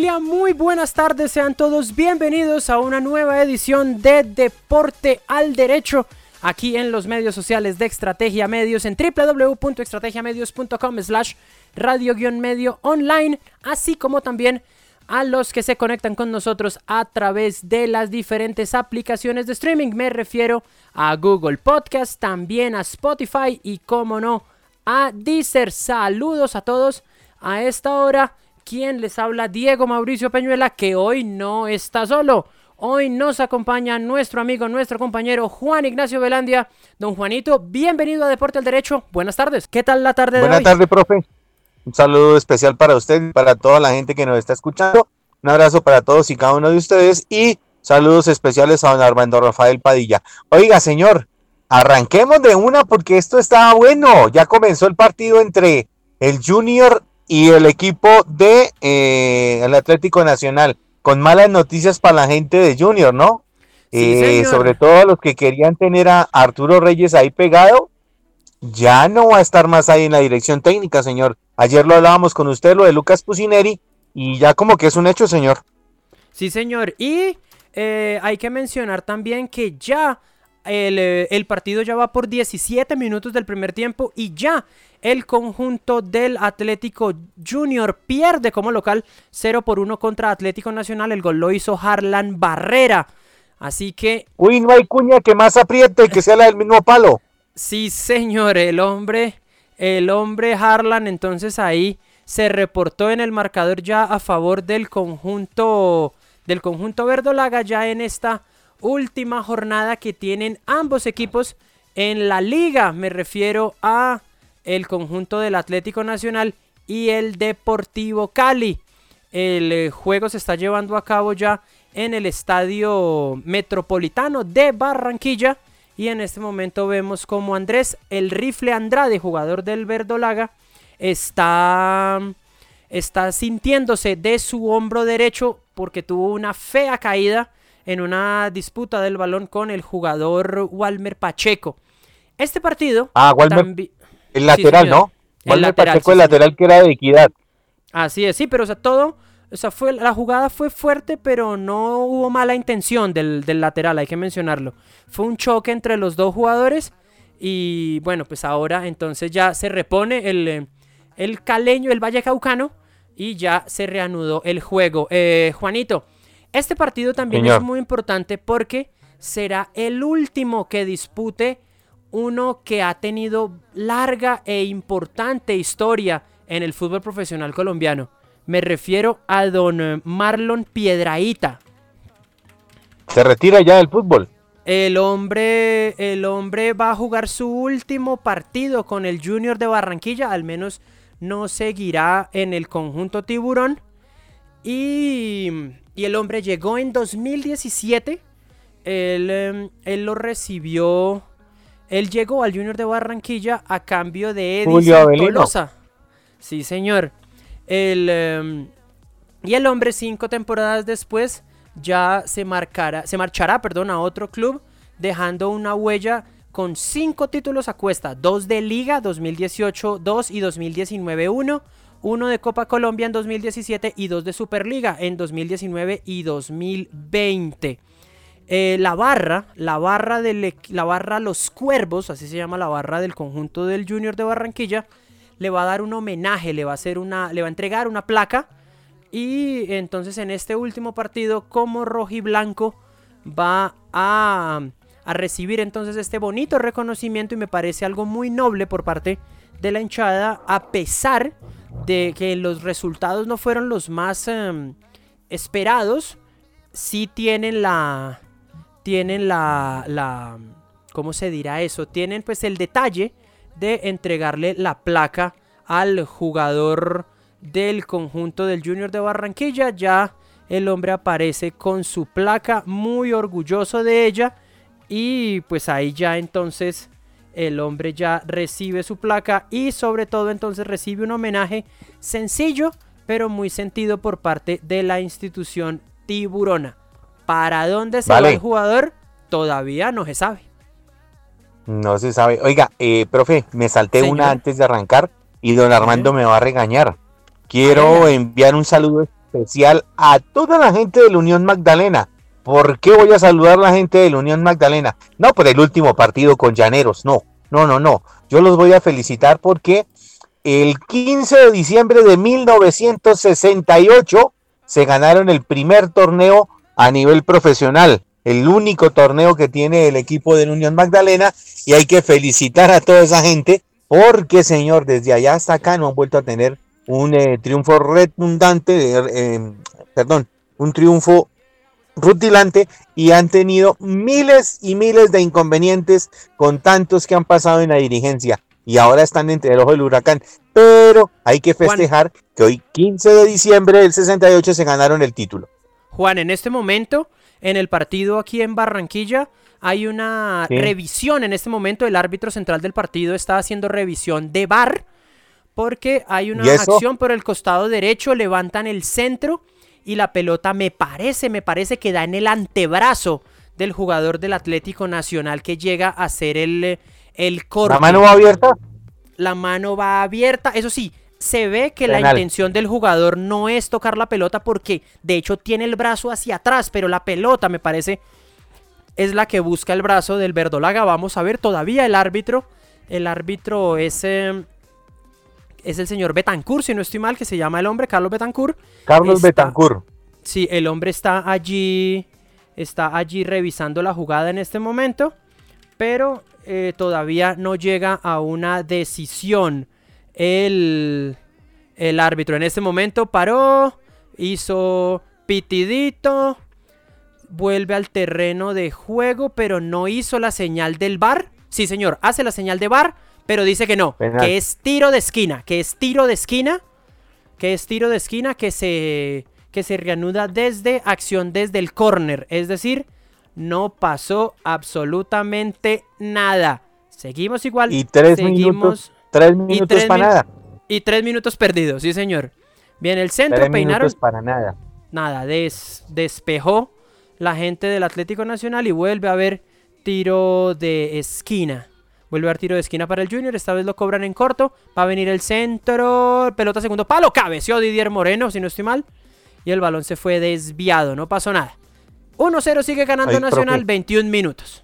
Muy buenas tardes, sean todos bienvenidos a una nueva edición de Deporte al Derecho aquí en los medios sociales de Estrategia Medios en www.estrategiamedios.com slash radio-medio online, así como también a los que se conectan con nosotros a través de las diferentes aplicaciones de streaming. Me refiero a Google Podcast, también a Spotify y como no, a Deezer. Saludos a todos a esta hora quien les habla Diego Mauricio Peñuela, que hoy no está solo. Hoy nos acompaña nuestro amigo, nuestro compañero Juan Ignacio Velandia. Don Juanito, bienvenido a Deporte al Derecho. Buenas tardes. ¿Qué tal la tarde de Buenas hoy? tardes, profe. Un saludo especial para usted y para toda la gente que nos está escuchando. Un abrazo para todos y cada uno de ustedes y saludos especiales a don Armando Rafael Padilla. Oiga, señor, arranquemos de una porque esto está bueno. Ya comenzó el partido entre el Junior y el equipo de eh, el Atlético Nacional. Con malas noticias para la gente de Junior, ¿no? Sí, Eh, sobre todo los que querían tener a Arturo Reyes ahí pegado, ya no va a estar más ahí en la dirección técnica, señor. Ayer lo hablábamos con usted, lo de Lucas Pusineri, y ya como que es un hecho, señor. Sí, señor. Y eh, hay que mencionar también que ya el, eh, el partido ya va por 17 minutos del primer tiempo y ya el conjunto del Atlético Junior pierde como local 0 por 1 contra Atlético Nacional. El gol lo hizo Harlan Barrera. Así que Uy, no hay cuña que más apriete y que sea la del mismo palo. Sí, señor, el hombre, el hombre Harlan, entonces ahí se reportó en el marcador ya a favor del conjunto del conjunto verdolaga ya en esta última jornada que tienen ambos equipos en la liga. Me refiero a el conjunto del Atlético Nacional y el Deportivo Cali. El eh, juego se está llevando a cabo ya en el Estadio Metropolitano de Barranquilla. Y en este momento vemos como Andrés, el rifle Andrade, jugador del Verdolaga, está, está sintiéndose de su hombro derecho porque tuvo una fea caída en una disputa del balón con el jugador Walmer Pacheco. Este partido Ah, Walmer, tambi- el Sí, lateral, señor. ¿no? El Walmer lateral, Pacheco, sí, el lateral que era de equidad. Así es, sí, pero o sea, todo, o sea, fue, la jugada fue fuerte, pero no hubo mala intención del, del lateral, hay que mencionarlo. Fue un choque entre los dos jugadores y bueno, pues ahora entonces ya se repone el, eh, el caleño, el Valle Caucano y ya se reanudó el juego. Eh, Juanito, este partido también es muy importante porque será el último que dispute uno que ha tenido larga e importante historia en el fútbol profesional colombiano. Me refiero a don eh, Marlon Piedraíta. Se retira ya del fútbol. El hombre, el hombre va a jugar su último partido con el Junior de Barranquilla, al menos no seguirá en el conjunto tiburón. Y, y el hombre llegó en 2017. Él, em, él lo recibió. Él llegó al Junior de Barranquilla a cambio de Edison. Tolosa. Sí, señor. El, em, y el hombre, cinco temporadas después, ya se, marcará, se marchará perdón, a otro club, dejando una huella con cinco títulos a cuesta: dos de Liga 2018-2 y 2019-1, uno de Copa Colombia en 2017 y dos de Superliga en 2019 y 2020. Eh, la barra, la barra del la barra Los Cuervos, así se llama la barra del conjunto del Junior de Barranquilla, le va a dar un homenaje, le va a hacer una, le va a entregar una placa y entonces en este último partido como rojiblanco va a, a recibir entonces este bonito reconocimiento y me parece algo muy noble por parte de la hinchada a pesar de que los resultados no fueron los más em, esperados, sí tienen la tienen la, la ¿cómo se dirá eso? Tienen pues el detalle de entregarle la placa al jugador del conjunto del Junior de Barranquilla. Ya el hombre aparece con su placa, muy orgulloso de ella. Y pues ahí ya entonces el hombre ya recibe su placa y sobre todo entonces recibe un homenaje sencillo pero muy sentido por parte de la institución tiburona. ¿Para dónde se va el jugador? Todavía no se sabe. No se sabe. Oiga, eh, profe, me salté una antes de arrancar y don Armando me va a regañar. Quiero enviar un saludo especial a toda la gente de la Unión Magdalena. ¿Por qué voy a saludar a la gente de la Unión Magdalena? No por el último partido con Llaneros, no, no, no, no. Yo los voy a felicitar porque el 15 de diciembre de 1968 se ganaron el primer torneo a nivel profesional, el único torneo que tiene el equipo de la Unión Magdalena y hay que felicitar a toda esa gente porque, señor, desde allá hasta acá no han vuelto a tener un eh, triunfo redundante, eh, perdón, un triunfo rutilante y han tenido miles y miles de inconvenientes con tantos que han pasado en la dirigencia y ahora están entre el ojo del huracán. Pero hay que festejar que hoy 15 de diciembre del 68 se ganaron el título. Juan, en este momento, en el partido aquí en Barranquilla, hay una revisión en este momento. El árbitro central del partido está haciendo revisión de bar porque hay una acción por el costado derecho, levantan el centro y la pelota me parece, me parece que da en el antebrazo del jugador del Atlético Nacional que llega a ser el, el corte. ¿La mano va abierta? La mano va abierta, eso sí, se ve que la intención del jugador no es tocar la pelota porque de hecho tiene el brazo hacia atrás, pero la pelota me parece es la que busca el brazo del verdolaga. Vamos a ver todavía el árbitro. El árbitro es, em, es el señor Betancourt, si no estoy mal, que se llama el hombre, Carlos Betancourt. Carlos Betancourt. Sí, el hombre está allí, está allí revisando la jugada en este momento, pero eh, todavía no llega a una decisión. El, el árbitro en este momento paró, hizo pitidito, vuelve al terreno de juego, pero no hizo la señal del bar. Sí, señor, hace la señal de bar, pero dice que no, que es tiro de esquina, que es tiro de esquina, que es tiro de esquina que se, que se reanuda desde acción desde el córner, es decir, no pasó absolutamente nada. Seguimos igual. Y tres seguimos, minutos, tres minutos para nada. Y tres minutos perdidos, sí señor. Bien, el centro tres peinaron. para nada. Nada, despejó la gente del Atlético Nacional y vuelve a haber tiro de esquina. Vuelve a tiro de esquina para el Junior. Esta vez lo cobran en corto. Va a venir el centro. Pelota segundo palo. Cabeció Didier Moreno, si no estoy mal. Y el balón se fue desviado. No pasó nada. 1-0 sigue ganando Nacional. 21 minutos.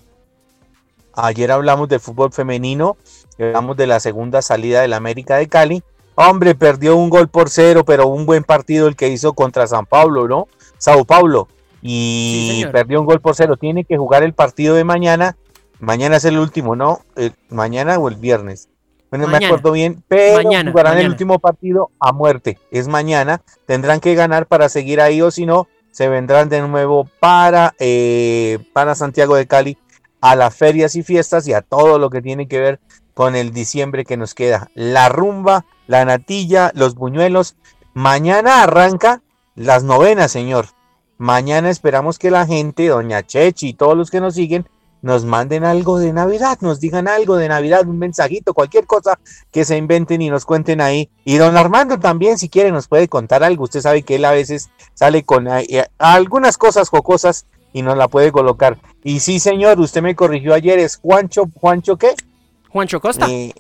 Ayer hablamos de fútbol femenino. Hablamos de la segunda salida del América de Cali. Hombre, perdió un gol por cero, pero un buen partido el que hizo contra San Pablo, ¿no? Sao Paulo y perdió un gol por cero. Tiene que jugar el partido de mañana. Mañana es el último, ¿no? mañana o el viernes. Bueno, me acuerdo bien, pero jugarán el último partido a muerte. Es mañana. Tendrán que ganar para seguir ahí o si no, se vendrán de nuevo para, eh, para Santiago de Cali a las ferias y fiestas y a todo lo que tiene que ver con el diciembre que nos queda. La rumba, la natilla, los buñuelos. Mañana arranca las novenas, señor. Mañana esperamos que la gente, doña Chechi y todos los que nos siguen, nos manden algo de Navidad, nos digan algo de Navidad, un mensajito, cualquier cosa que se inventen y nos cuenten ahí. Y don Armando también, si quiere, nos puede contar algo. Usted sabe que él a veces sale con eh, algunas cosas jocosas y nos la puede colocar. Y sí, señor, usted me corrigió ayer, es Juancho, ¿Juancho qué? Juancho Costa. Eh,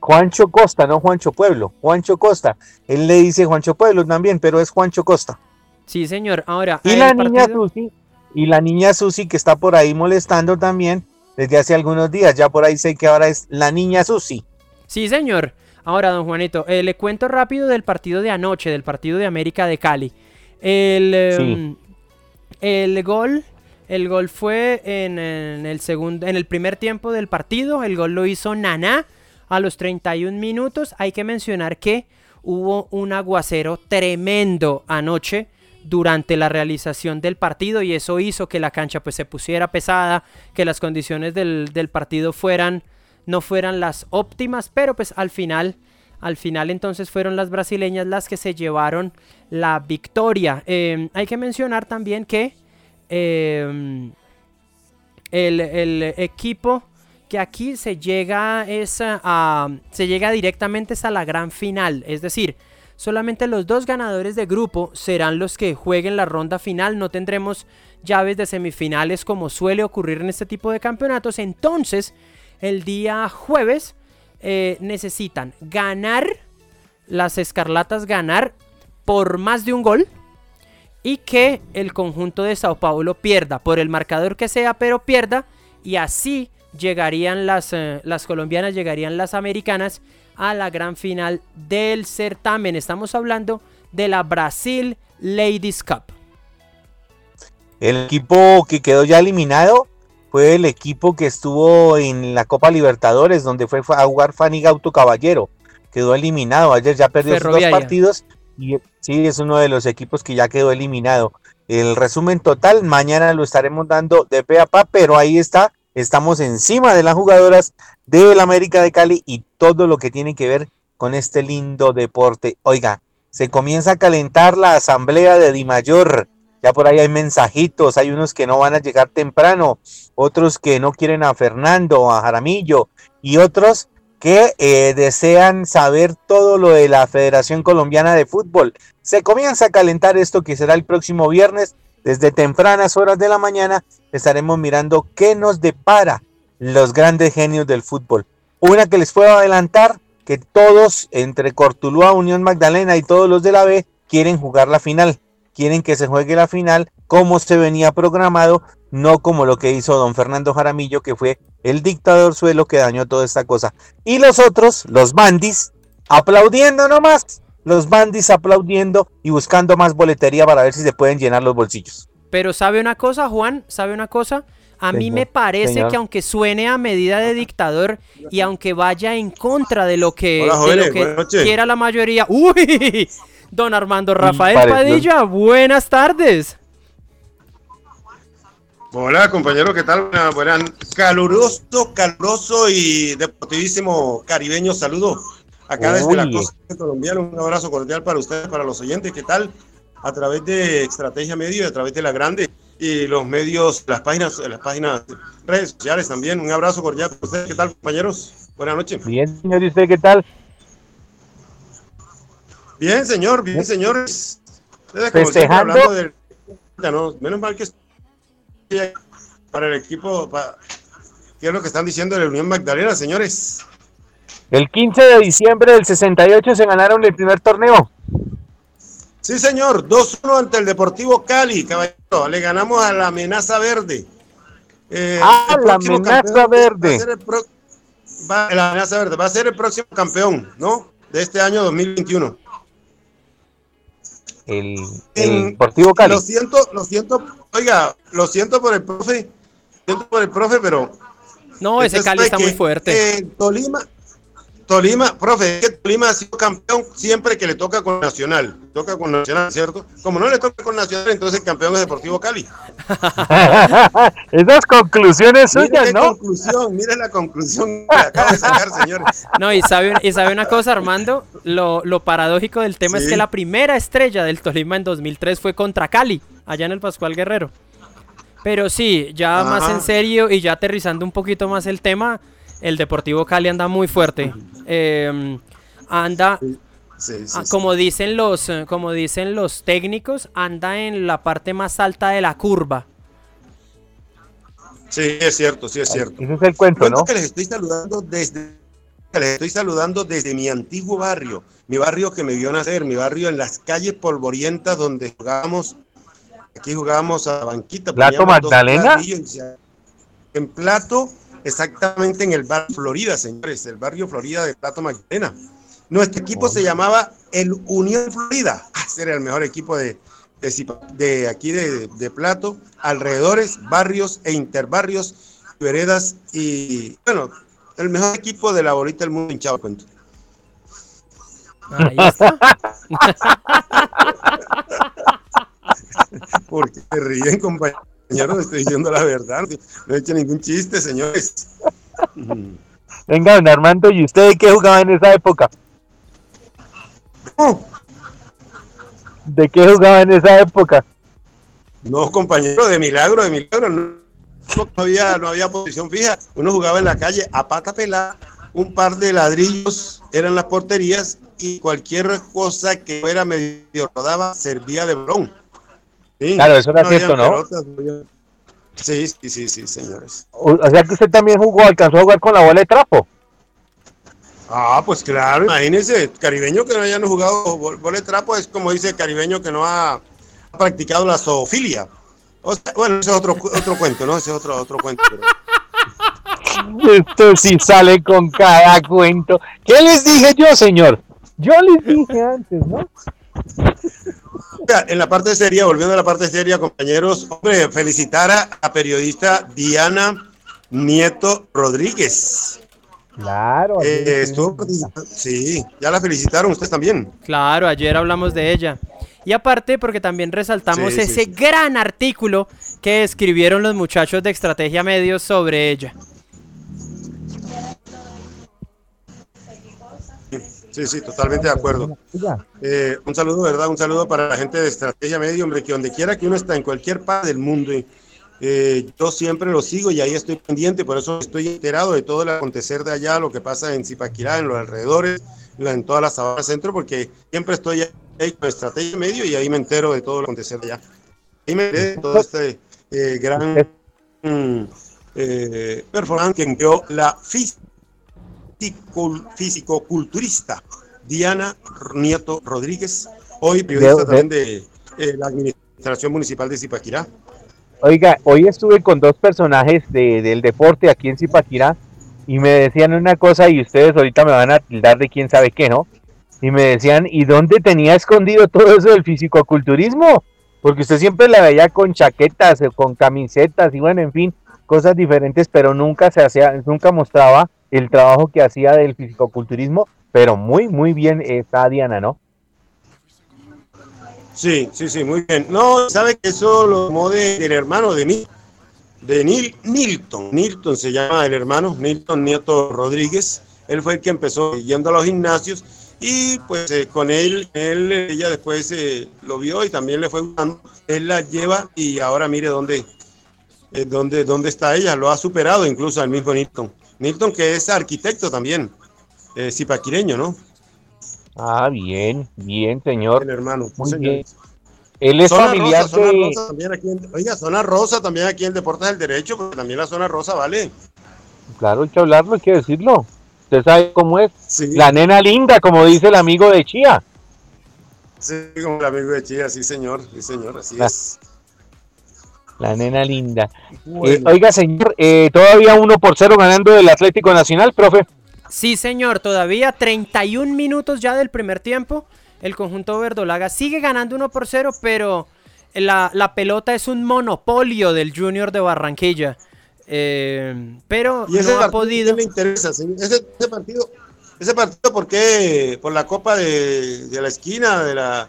Juancho Costa, no Juancho Pueblo, Juancho Costa. Él le dice Juancho Pueblo también, pero es Juancho Costa. Sí, señor. Ahora. Y la niña Susi, y la niña Susi que está por ahí molestando también desde hace algunos días. Ya por ahí sé que ahora es la niña Susi. Sí, señor. Ahora, don Juanito, eh, le cuento rápido del partido de anoche, del partido de América de Cali. El, em, el gol. El gol fue en, el segundo, en el primer tiempo del partido. El gol lo hizo Naná a los 31 minutos. Hay que mencionar que hubo un aguacero tremendo anoche durante la realización del partido y eso hizo que la cancha pues se pusiera pesada, que las condiciones del, partido fueran no fueran las óptimas, pero pues al final al final entonces fueron las brasileñas las que se llevaron la victoria. Em, hay que mencionar también que em, el, el, equipo que aquí se llega es a, se llega directamente a la gran final, es decir, Solamente los dos ganadores de grupo serán los que jueguen la ronda final. No tendremos llaves de semifinales como suele ocurrir en este tipo de campeonatos. Entonces, el día jueves eh, necesitan ganar, las escarlatas ganar por más de un gol y que el conjunto de Sao Paulo pierda por el marcador que sea, pero pierda y así llegarían las, eh, las colombianas, llegarían las americanas a la gran final del certamen. Estamos hablando de la Brasil Ladies Cup. El equipo que quedó ya eliminado fue el equipo que estuvo en la Copa Libertadores, donde fue a jugar Fanny Gauto Caballero. Quedó eliminado. Ayer ya perdió sus dos partidos. Y sí, es uno de los equipos que ya quedó eliminado. El resumen total, mañana lo estaremos dando de pe a pa, pero ahí está Estamos encima de las jugadoras del América de Cali y todo lo que tiene que ver con este lindo deporte. Oiga, se comienza a calentar la asamblea de Di Mayor. Ya por ahí hay mensajitos, hay unos que no van a llegar temprano, otros que no quieren a Fernando, a Jaramillo y otros que eh, desean saber todo lo de la Federación Colombiana de Fútbol. Se comienza a calentar esto que será el próximo viernes desde tempranas horas de la mañana estaremos mirando qué nos depara los grandes genios del fútbol. Una que les puedo adelantar, que todos entre Cortuluá, Unión Magdalena y todos los de la B quieren jugar la final. Quieren que se juegue la final como se venía programado, no como lo que hizo don Fernando Jaramillo, que fue el dictador suelo que dañó toda esta cosa. Y los otros, los bandis, aplaudiendo nomás los bandis aplaudiendo y buscando más boletería para ver si se pueden llenar los bolsillos. Pero ¿sabe una cosa, Juan? ¿Sabe una cosa? A mí me parece que aunque suene a medida de dictador y aunque vaya en contra de lo que, quiera la mayoría. ¡Uy! Don Armando Rafael Padilla, buenas tardes. Hola compañero, ¿qué tal? Buenas, caluroso, caluroso y deportivísimo caribeño saludo acá desde la costa colombiana. Un abrazo cordial para ustedes, para los oyentes. ¿Qué tal? A través de Estrategia Medio y a través de la Grande y los medios, las páginas, las páginas, redes sociales también. Un abrazo cordial para ustedes. ¿Qué tal, compañeros? Buenas noches. Bien, señor. ¿Y usted qué tal? Bien, señor. Bien, señores. Festejando. menos mal que para el equipo, para, ¿qué es lo que están diciendo de la Unión Magdalena, señores? El 15 de diciembre del 68 se ganaron el primer torneo. Sí, señor, 2-1 ante el Deportivo Cali, caballero. Le ganamos a la amenaza verde. Eh, ah, la amenaza verde. Va la amenaza verde va a ser el próximo campeón, ¿no? De este año 2021. El, el Deportivo Cali. Lo siento, lo siento, oiga, lo siento por el profe, lo siento por el profe, pero. No, ese Cali está muy fuerte. Eh, Tolima, Tolima, profe, Tolima ha sido campeón siempre que le toca con Nacional. Toca con Nacional, ¿cierto? Como no le toca con Nacional, entonces el campeón es Deportivo Cali. Esas conclusiones suyas, ¿no? Conclusión, mire la conclusión que acaba de sacar, señores. No, y sabe, y sabe una cosa, Armando, lo, paradójico del tema es que la primera estrella del Tolima en 2003 fue contra Cali, allá en el Pascual Guerrero. Pero sí, ya más en serio y ya aterrizando un poquito más el tema, el Deportivo Cali anda muy fuerte. Em, anda, ah, como dicen los, eh, como dicen los técnicos, anda en la parte más alta de la curva. Sí, es cierto, sí es cierto. Ese es el cuento, ¿no? Que les estoy saludando desde, les estoy saludando desde mi antiguo barrio, mi barrio que me vio nacer, mi barrio en las calles polvorientas donde jugábamos, aquí jugábamos a banquita. ¿Plato Magdalena? En plato exactamente en el barrio Florida, señores, el barrio Florida de Plato Magdalena. Nuestro equipo se llamaba el Unión Florida. Ah, era el mejor equipo de, de, aquí de, Plato, alrededores, barrios e interbarrios, veredas y, bueno, el mejor equipo de la bolita del mundo hinchado, cuento. Ahí está. Porque se ríen, compañeros. Estoy diciendo la verdad. No he hecho ningún chiste, señores. Venga, don Armando, ¿y usted de qué jugaba en esa época? ¿De qué jugaba en esa época? No, compañero, de milagro, de milagro. No, no había, no había posición fija. Uno jugaba en la calle a pata pelada, un par de ladrillos eran las porterías y cualquier cosa que fuera medio rodaba servía de balón. Sí, claro, eso era cierto, ¿no? Pelotas, no había... Sí, sí, sí, sí, señores. O, o sea que usted también jugó, alcanzó a jugar con la bola de trapo. Ah, pues claro, imagínense, caribeño que no hayan jugado bola de trapo es como dice caribeño que no ha, ha practicado la zoofilia. O sea, bueno, ese es otro, otro cuento, ¿no? Ese es otro, otro cuento. Pero... Esto sí sale con cada cuento. ¿Qué les dije yo, señor? Yo les dije antes, ¿no? En la parte seria, volviendo a la parte seria, compañeros, hombre, felicitar a la periodista Diana Nieto Rodríguez. Claro. Eh, estuvo, sí, ya la felicitaron ustedes también. Claro, ayer hablamos de ella. Y aparte, porque también resaltamos Sí, sí, ese sí. gran artículo que escribieron los muchachos de Estrategia Medios sobre ella. Sí, sí, totalmente de acuerdo. Eh, un saludo, ¿verdad? Un saludo para la gente de Estrategia Medio, hombre, que donde quiera que uno está, en cualquier parte del mundo, eh, yo siempre lo sigo y ahí estoy pendiente, por eso estoy enterado de todo el acontecer de allá, lo que pasa en Zipaquirá, en los alrededores, en toda la Sabana Centro, porque siempre estoy ahí con Estrategia Medio y ahí me entero de todo lo acontecer de allá. Ahí me enteré de todo este eh, gran performance que envió la FIS físico-culturista Diana Nieto Rodríguez, hoy periodista también de eh, la Administración Municipal de Zipaquirá. Oiga, hoy estuve con dos personajes de- del deporte aquí en Zipaquirá y me decían una cosa y ustedes ahorita me van a tildar de quién sabe qué, ¿no? Y me decían, ¿y dónde tenía escondido todo eso del fisicoculturismo? Porque usted siempre la veía con chaquetas, o con camisetas y bueno, en fin, cosas diferentes, pero nunca se hacía, nunca mostraba el trabajo que hacía del fisicoculturismo, pero muy, muy bien está Diana, ¿no? Sí, sí, sí, muy bien. No, sabe que eso lo tomó de- del hermano de mí, de Nil, Nilton. Nilton se llama el hermano, Nilton Nieto Rodríguez. Él fue el que empezó yendo a los gimnasios y pues eh, con él, él, ella después eh, lo vio y también le fue gustando. Él la lleva y ahora mire dónde, eh, dónde, dónde está ella. Lo ha superado incluso al mismo Nilton. Nilton que es arquitecto también, eh, zipaquireño, ¿no? Ah, bien, bien, señor. El hermano. Muy señor. bien. Él es Zona familiar rosa, zona rosa también aquí en- oiga, zona rosa también aquí en Deportes del Derecho, porque también la zona rosa vale. Claro, hay que hablarlo, hay que decirlo. Usted sabe cómo es. Sí, La nena linda, como dice el amigo de Chía. sí, como el amigo de Chía, sí señor, sí señor, así La- es. La nena linda. Bueno. Eh, oiga, señor, eh, todavía uno por cero ganando el Atlético Nacional, profe. Sí, señor, todavía 31 minutos ya del primer tiempo. El conjunto verdolaga sigue ganando 1 por 0, pero la, la pelota es un monopolio del Junior de Barranquilla. Eh, pero y ese no ha partido, podido. ¿quién le interesa? señor? Ese, ese partido, ese partido, ¿por qué? Por la copa de, de la esquina, de la...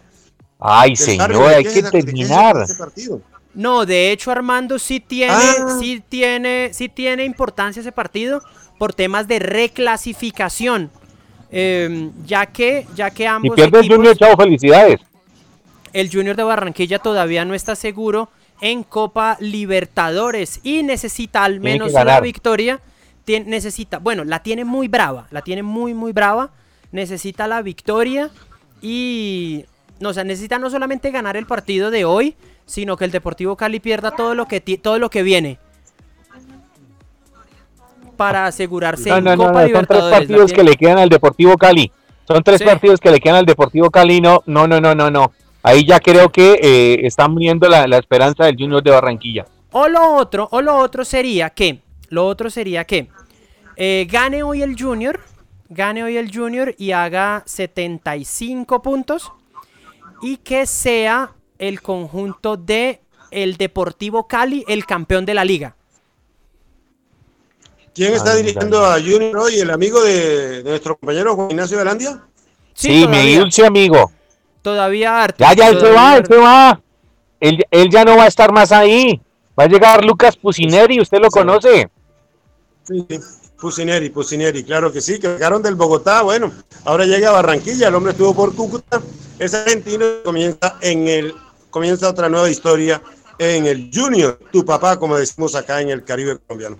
Ay, señor, ¿de hay que terminar. ese partido? No, de hecho Armando sí tiene, Ah. sí tiene, sí tiene importancia ese partido por temas de reclasificación. Eh, ya que, ya que ambos pierde el equipos- Junior, chao, felicidades. el Junior de Barranquilla todavía no está seguro en Copa Libertadores y necesita al menos una victoria. Tien- necesita, bueno, la tiene muy brava, la tiene muy, muy brava. Necesita la victoria y, no, o sea, necesita no solamente ganar el partido de hoy, sino que el Deportivo Cali pierda todo lo que, todo lo que viene para asegurarse No, en no, no, Copa no, son tres partidos que le quedan al Deportivo Cali. Son tres Sí. partidos que le quedan al Deportivo Cali. No, no, no, no, no, no. Ahí ya creo que eh, están viendo la, la esperanza del Junior de Barranquilla. O lo otro, o lo otro sería que, lo otro sería que eh, gane hoy el Junior, gane hoy el Junior y haga 75 puntos y que sea el conjunto de el Deportivo Cali el campeón de la liga. ¿Quién está dirigiendo a Junior hoy? ¿El amigo de, de nuestro compañero Juan Ignacio Velandia? Sí, mi todavía, dulce amigo. todavía harto. Ya, ya, él se va, él se va. él, él ya no va a estar más ahí. Va a llegar Lucas Pusineri, usted lo conoce. Sí, Pusineri, Pusineri, claro que sí, que llegaron del Bogotá, bueno, ahora llega a Barranquilla, el hombre estuvo por Cúcuta, es argentino, comienza en el, comienza otra nueva historia en el Junior, tu papá, como decimos acá en el Caribe colombiano.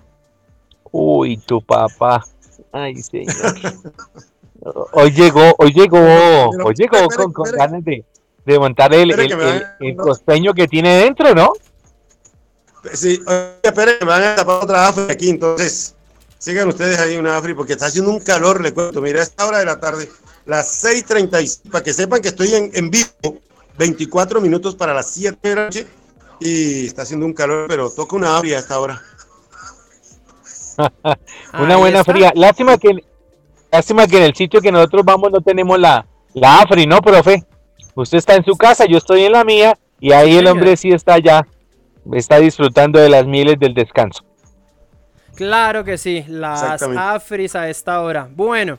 Uy, tu papá. Ay, señor. hoy llegó, hoy llegó, hoy llegó con, con ganas de, de montar el, el, el, el costeño que tiene dentro, ¿no? Sí, esperen, me van a tapar otra Afri aquí, entonces sigan ustedes ahí una Afri porque está haciendo un calor, le cuento. Mira, a esta hora de la tarde, las 6:36, para que sepan que estoy en, en vivo, 24 minutos para las 7 de la noche y está haciendo un calor, pero toca una Afri a esta hora. una buena fría. Lástima que, lástima que en el sitio que nosotros vamos no tenemos la, la Afri, ¿no, profe? Usted está en su casa, yo estoy en la mía y ahí el hombre sí está allá está disfrutando de las mieles del descanso. Claro que sí, las afris a esta hora. Bueno,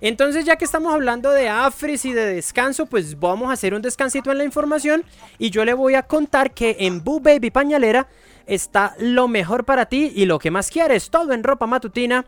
entonces ya que estamos hablando de afris y de descanso, pues vamos a hacer un descansito en la información y yo le voy a contar que en Boo Baby Pañalera está lo mejor para ti y lo que más quieres, todo en ropa matutina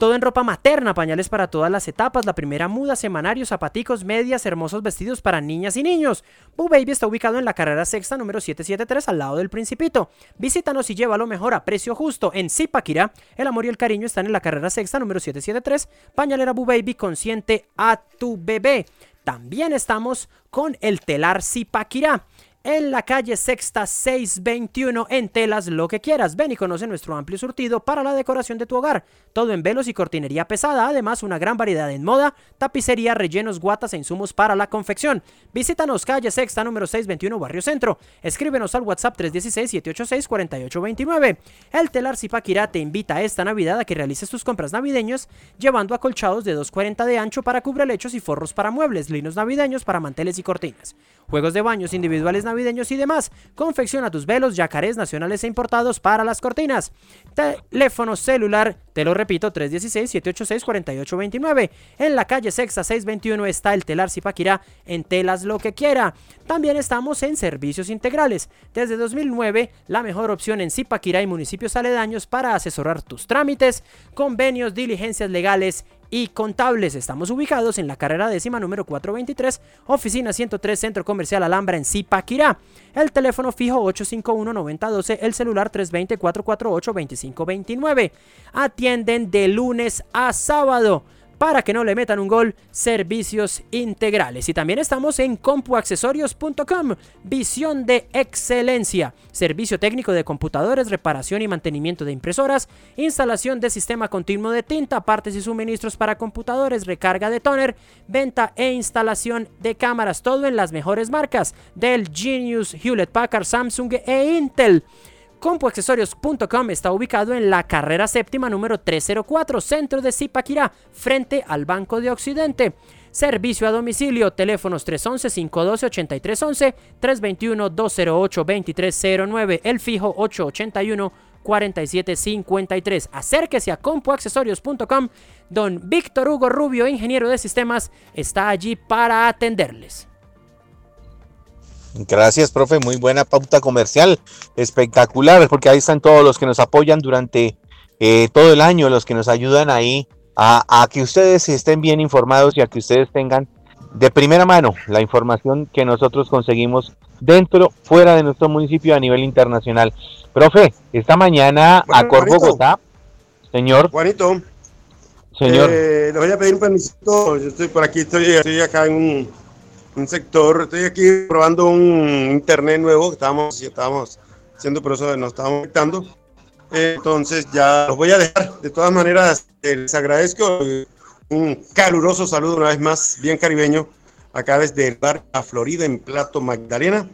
todo en ropa materna, pañales para todas las etapas, la primera muda, semanarios, zapaticos, medias, hermosos vestidos para niñas y niños. Boo Baby está ubicado en la carrera sexta número 773 al lado del Principito. Visítanos y llévalo mejor a precio justo en Zipaquirá. El amor y el cariño están en la carrera sexta número 773. Pañalera Boo Baby consciente a tu bebé. También estamos con el telar Zipaquirá en la calle Sexta 621 en telas lo que quieras. Ven y conoce nuestro amplio surtido para la decoración de tu hogar. Todo en velos y cortinería pesada, además una gran variedad en moda, tapicería, rellenos, guatas e insumos para la confección. Visítanos calle Sexta número 621 Barrio Centro. Escríbenos al WhatsApp 316-786-4829. El telar Zipaquirá te invita esta Navidad a que realices tus compras navideñas llevando acolchados de 240 de ancho para cubrelechos y forros para muebles, linos navideños para manteles y cortinas, juegos de baños individuales navideños y demás. Confecciona tus velos, yacarés nacionales e importados para las cortinas. Teléfono celular, te lo repito, 316-786-4829. En la calle Sexa 621 está el telar Zipaquirá en telas lo que quiera. También estamos en servicios integrales. Desde 2009, la mejor opción en Zipaquirá y municipios aledaños para asesorar tus trámites, convenios, diligencias legales y contables. Estamos ubicados en la carrera décima número 423, oficina 103, Centro Comercial Alhambra en Zipaquirá. El teléfono fijo 851-9012, el celular 320-448-2529. Atienden de lunes a sábado para que no le metan un gol, servicios integrales. Y también estamos en compuaccesorios.com, visión de excelencia, servicio técnico de computadores, reparación y mantenimiento de impresoras, instalación de sistema continuo de tinta, partes y suministros para computadores, recarga de toner, venta e instalación de cámaras, todo en las mejores marcas del Genius, Hewlett Packard, Samsung e Intel. Compuaccesorios.com está ubicado en la carrera séptima número 304, centro de Zipaquirá, frente al Banco de Occidente. Servicio a domicilio, teléfonos 311-512-8311, 321-208-2309, el fijo 881-4753. Acérquese a compuaccesorios.com. Don Víctor Hugo Rubio, ingeniero de sistemas, está allí para atenderles. Gracias, profe. Muy buena pauta comercial. Espectacular, porque ahí están todos los que nos apoyan durante eh, todo el año, los que nos ayudan ahí a, que ustedes estén bien informados y a que ustedes tengan de primera mano la información que nosotros conseguimos dentro, fuera de nuestro municipio a nivel internacional. Profe, esta mañana a Cor Bogotá, señor. Juanito. Señor. Eh, le voy a pedir un permiso. Yo estoy por aquí, estoy, estoy acá en un un sector. Estoy aquí probando un internet nuevo que estábamos, estábamos haciendo, por eso nos estábamos conectando. Entonces ya los voy a dejar. De todas maneras, les agradezco un caluroso saludo una vez más, bien caribeño, acá desde el bar a Florida en Plato Magdalena.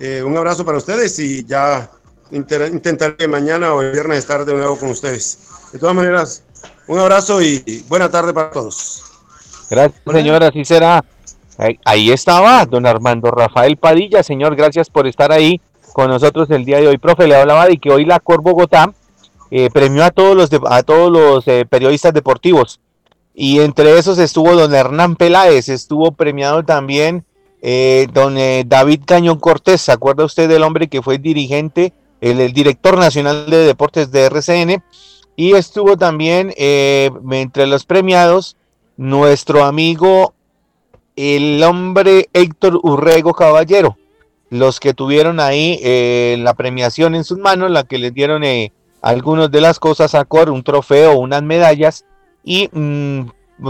Eh, un abrazo para ustedes y ya intentaré mañana o el viernes estar de nuevo con ustedes. De todas maneras, un abrazo y buena tarde para todos. Gracias, señora. Así será. Ahí, estaba don Armando Rafael Padilla, señor, gracias por estar ahí con nosotros el día de hoy. Profe, le hablaba de que hoy la Cor Bogotá eh, premió a todos los, a todos los eh, periodistas deportivos y entre esos estuvo don Hernán Peláez, estuvo premiado también eh, don eh, David Cañón Cortés, ¿se acuerda usted del hombre que fue dirigente, el, el director nacional de deportes de RCN? Y estuvo también entre los premiados nuestro amigo, el hombre Héctor Urrego Caballero, los que tuvieron ahí eh, la premiación en sus manos, la que les dieron eh, algunas de las cosas a Cor, un trofeo, unas medallas, y mm,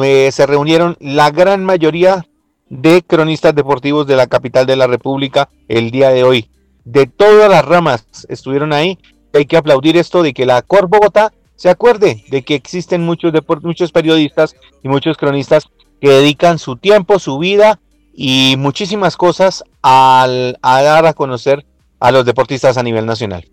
eh, se reunieron la gran mayoría de cronistas deportivos de la capital de la República el día de hoy. De todas las ramas estuvieron ahí. Hay que aplaudir esto de que la Cor Bogotá se acuerde de que existen muchos, muchos periodistas y muchos cronistas que dedican su tiempo, su vida y muchísimas cosas al, a dar a conocer a los deportistas a nivel nacional.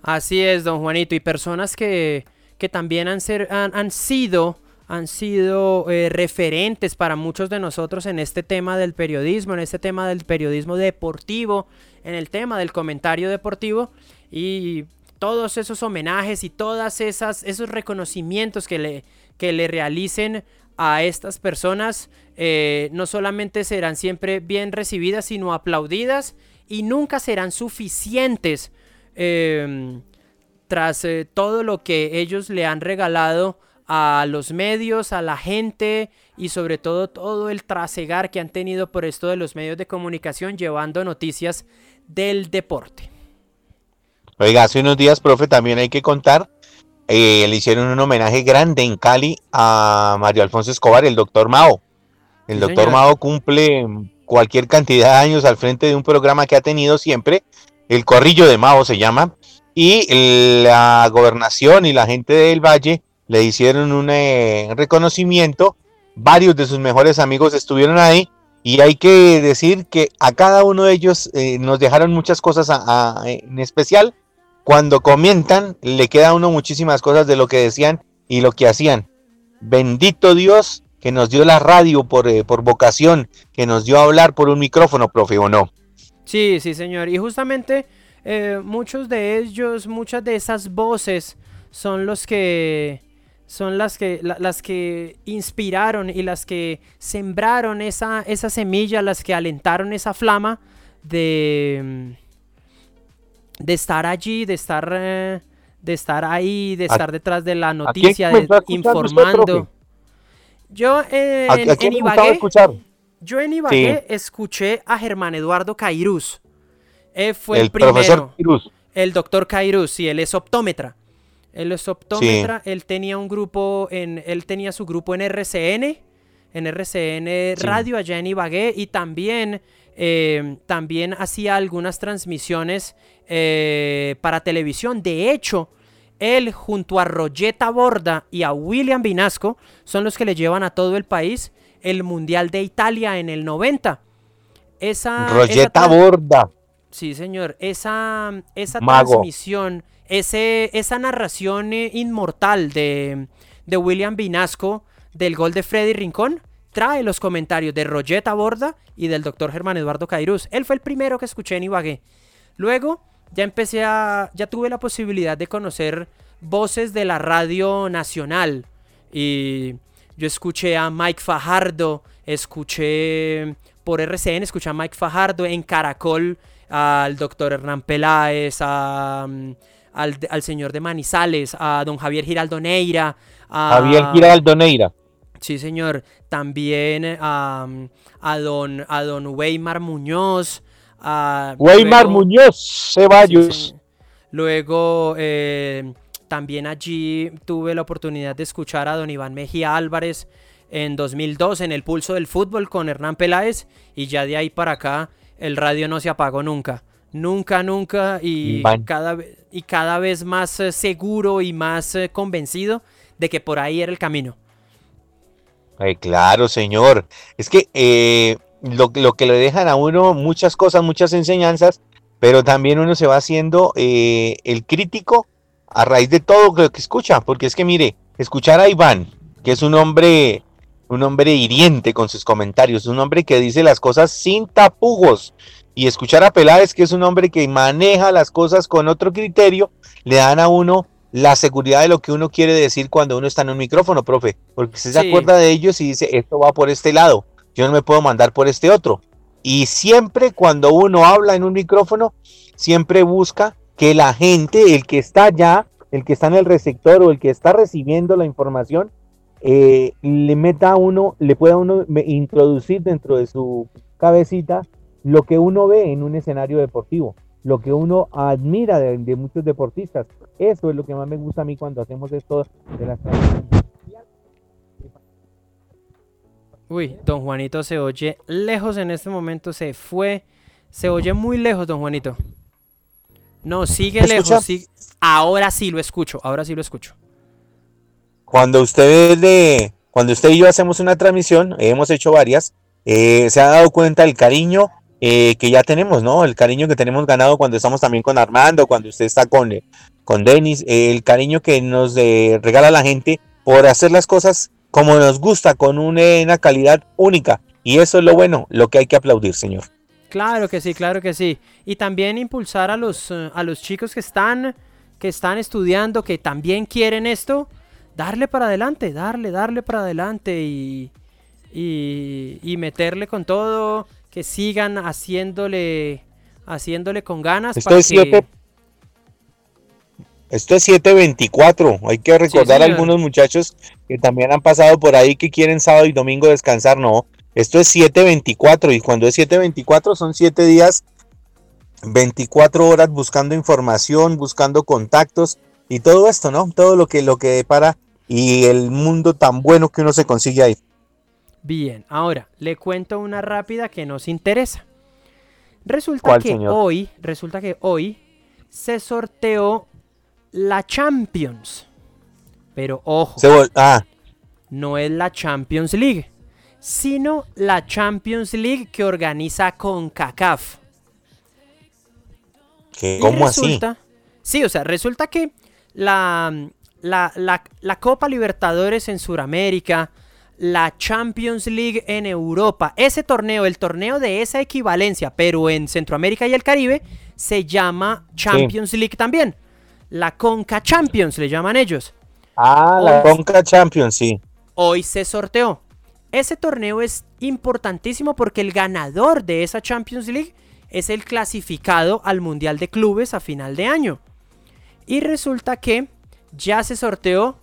Así es, don Juanito, y personas que, que también han, ser, han, han sido han sido eh, referentes para muchos de nosotros en este tema del periodismo, en este tema del periodismo deportivo, en el tema del comentario deportivo y todos esos homenajes y todas esas esos reconocimientos que le, que le realicen a estas personas eh, no solamente serán siempre bien recibidas sino aplaudidas y nunca serán suficientes eh, tras eh, todo lo que ellos le han regalado a los medios, a la gente y sobre todo todo el trasegar que han tenido por esto de los medios de comunicación llevando noticias del deporte. Oiga, hace unos días, profe, también hay que contar, eh, le hicieron un homenaje grande en Cali a Mario Alfonso Escobar, el doctor Mao. El Sí, doctor señor. Mao cumple cualquier cantidad de años al frente de un programa que ha tenido siempre, el Corrillo de Mao se llama, y la gobernación y la gente del Valle le hicieron un eh, reconocimiento, varios de sus mejores amigos estuvieron ahí, y hay que decir que a cada uno de ellos eh, nos dejaron muchas cosas a- a- en especial. Cuando comentan, le queda a uno muchísimas cosas de lo que decían y lo que hacían. Bendito Dios que nos dio la radio por, eh, por vocación, que nos dio a hablar por un micrófono, profe, ¿o no? Sí, sí, señor. Y justamente eh, muchos de ellos, muchas de esas voces son los que son las que la- las que inspiraron y las que sembraron esa esa semilla, las que alentaron esa flama de de estar allí, de estar eh, de estar ahí, de ¿A- estar detrás de la noticia, de- usted, informando. Yo eh, ¿A, en, a Ibagué, yo en Ibagué escuché a Germán Eduardo Cairuz. Él fue el, El primero. profesor Cruz. El doctor Cairuz, sí, él es optómetra. Él es optómetra, él tenía un grupo en, él tenía su grupo en RCN, en RCN Sí. Radio allá en Ibagué y también, eh, también hacía algunas transmisiones eh, para televisión. De hecho, él junto a Royeta Borda y a William Vinasco son los que le llevan a todo el país el Mundial de Italia en el 90. Esa, Royeta Borda. Sí, señor. Esa, esa Mago. transmisión, ese, esa narración eh, inmortal de, de William Vinasco del gol de Freddy Rincón trae los comentarios de Royeta Borda y del doctor Germán Eduardo Cairuz. Él fue el primero que escuché en Ibagué. Luego ya empecé a. ya tuve la posibilidad de conocer voces de la radio nacional. Y yo escuché a Mike Fajardo, escuché por RCN, escuché a Mike Fajardo en Caracol, al doctor Hernán Peláez, a, mm, al, al señor de Manizales, a don Javier Giraldo Neira, a, Javier Giraldo Neira. Sí, señor. También a, a don, a don Weimar Muñoz. A, Weimar luego- Muñoz Ceballos. Luego, eh, también allí tuve la oportunidad de escuchar a don Iván Mejía Álvarez en 2002 en el pulso del fútbol con Hernán Peláez y ya de ahí para acá el radio no se apagó nunca. Nunca, nunca y cada, y cada vez más eh, seguro y más eh, convencido de que por ahí era el camino. Ay, claro, señor. Es que eh, lo, lo que le dejan a uno muchas cosas, muchas enseñanzas, pero también uno se va haciendo eh, el crítico a raíz de todo lo que escucha, porque es que mire, escuchar a Iván, que es un hombre, un hombre hiriente con sus comentarios, un hombre que dice las cosas sin tapujos, y escuchar a Peláez, que es un hombre que maneja las cosas con otro criterio, le dan a uno la seguridad de lo que uno quiere decir cuando uno está en un micrófono, profe, porque usted se acuerda de ellos y dice, esto va por este lado, yo no me puedo mandar por este otro. Y siempre cuando uno habla en un micrófono, siempre busca que la gente, el que está allá, el que está en el receptor o el que está recibiendo la información, eh, le meta a uno, le pueda uno introducir dentro de su cabecita lo que uno ve en un escenario deportivo, lo que uno admira de, muchos deportistas. Eso es lo que más me gusta a mí cuando hacemos esto de las Uy, don Juanito se oye lejos en este momento, se fue, se oye muy lejos, don Juanito. No, sigue lejos, ahora sí lo escucho, ahora sí lo escucho. Cuando usted cuando usted y yo hacemos una transmisión, hemos hecho varias, eh, se ha dado cuenta del cariño eh, que ya tenemos, ¿no? El cariño que tenemos ganado cuando estamos también con Armando, cuando usted está con, eh, con Denis, el cariño que nos regala la gente por hacer las cosas como nos gusta, con una calidad única. Y eso es lo bueno, lo que hay que aplaudir, señor. Claro que sí, claro que sí. Y también impulsar a los, eh, a los chicos que están, que están estudiando, que también quieren esto, darle para adelante, darle, darle para adelante y, y, meterle con todo, que sigan haciéndole, haciéndole con ganas. Esto es esto es 724. Hay que recordar a algunos muchachos que también han pasado por ahí que quieren sábado y domingo descansar. No, esto es 724 y cuando es 724 son 7 días, 24 horas buscando información, buscando contactos y todo esto, ¿no? Todo lo que lo que depara y el mundo tan bueno que uno se consigue ahí. Bien, ahora le cuento una rápida que nos interesa. Resulta que hoy, resulta que hoy se sorteó la Champions. Pero ojo, ah. no es la Champions League, sino la Champions League que organiza CONCACAF. ¿Cómo así? Sí, o sea, resulta que la, la, la Copa Libertadores en Sudamérica, la Champions League en Europa, ese torneo, el torneo de esa equivalencia, pero en Centroamérica y el Caribe, se llama Champions League también. La Conca Champions le llaman ellos. Ah, la Conca Champions, sí. Hoy se sorteó. Ese torneo es importantísimo porque el ganador de esa Champions League es el clasificado al Mundial de Clubes a final de año. Y resulta que ya se sorteó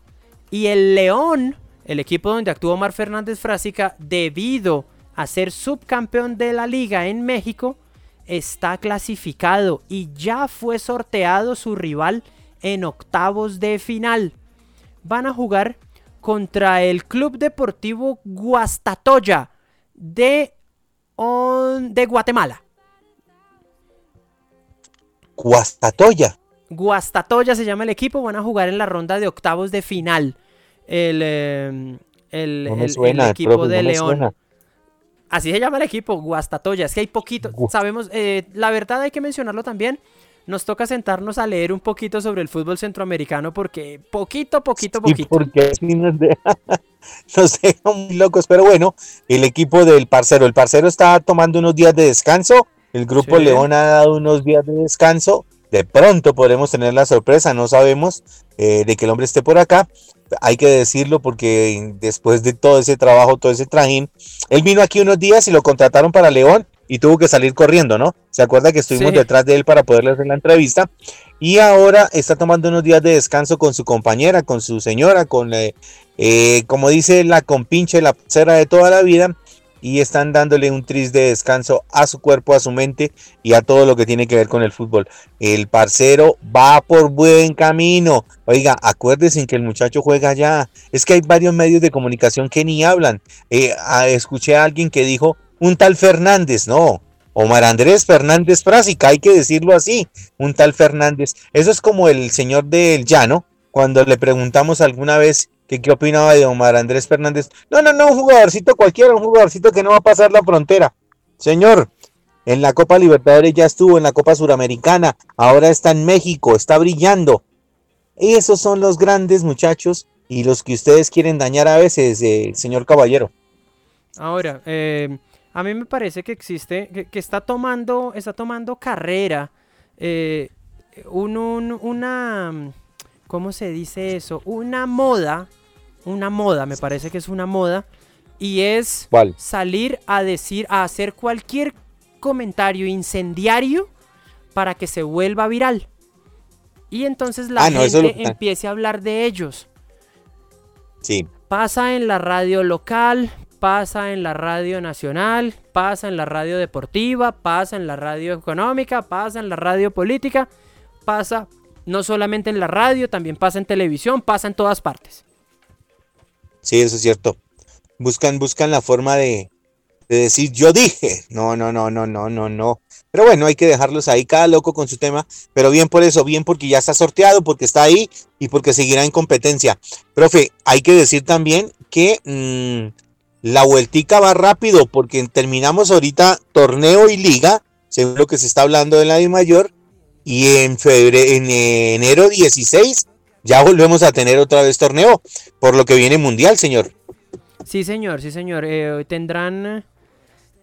y el León, el equipo donde actuó Omar Fernández Frásica, debido a ser subcampeón de la liga en México, está clasificado y ya fue sorteado su rival en octavos de final. Van a jugar contra el Club Deportivo Guastatoya de, de Guatemala. Guastatoya. Guastatoya se llama el equipo. Van a jugar en la ronda de octavos de final. El, em, el, equipo de León. Así se llama el equipo, Guastatoya. Es que hay poquito. Sabemos, eh, la verdad hay que mencionarlo también nos toca sentarnos a leer un poquito sobre el fútbol centroamericano porque poquito, poquito, poquito. Y porque así nos deja, nos deja muy locos. Pero bueno, el equipo del parcero, el parcero está tomando unos días de descanso. El grupo León ha dado unos días de descanso. De pronto podremos tener la sorpresa, no sabemos eh, de que el hombre esté por acá. Hay que decirlo porque después de todo ese trabajo, todo ese trajín, él vino aquí unos días y lo contrataron para León y tuvo que salir corriendo, ¿no? Se acuerda que estuvimos detrás de él para poderle hacer la entrevista y ahora está tomando unos días de descanso con su compañera, con su señora, con, eh, eh, como dice la compinche, la cera de toda la vida y están dándole un tris de descanso a su cuerpo, a su mente y a todo lo que tiene que ver con el fútbol. El parcero va por buen camino. Oiga, acuérdense que el muchacho juega ya. Es que hay varios medios de comunicación que ni hablan. Eh, escuché a alguien que dijo un tal Fernández, no, Omar Andrés Fernández Frásica, hay que decirlo así, un tal Fernández. Eso es como el señor del llano, cuando le preguntamos alguna vez que qué opinaba de Omar Andrés Fernández. No, no, no, un jugadorcito cualquiera, un jugadorcito que no va a pasar la frontera. Señor, en la Copa Libertadores ya estuvo, en la Copa Suramericana, ahora está en México, está brillando. Esos son los grandes muchachos y los que ustedes quieren dañar a veces, eh, señor caballero. Ahora, eh, a mí me parece que existe, que, está, tomando, está tomando carrera eh, un, una, ¿cómo se dice eso? Una moda, una moda, me parece que es una moda, y es salir a decir, a hacer cualquier comentario incendiario para que se vuelva viral. Y entonces la Ah, no, gente lo- empiece a hablar de ellos. Sí. Pasa en la radio local, pasa en la radio nacional, pasa en la radio deportiva, pasa en la radio económica, pasa en la radio política, pasa no solamente en la radio, también pasa en televisión, pasa en todas partes. Sí, eso es cierto. Buscan, buscan la forma de, de decir yo dije. No, no, no, no, no, no, no. Pero bueno, hay que dejarlos ahí, cada loco con su tema. Pero bien por eso, bien porque ya está sorteado, porque está ahí y porque seguirá en competencia. Profe, hay que decir también que mm, la vueltica va rápido, porque terminamos ahorita torneo y liga, según lo que se está hablando de la de mayor. Y en febrero, en enero 16 ya volvemos a tener otra vez torneo, por lo que viene mundial, señor. Sí, señor, sí, señor. Eh, tendrán,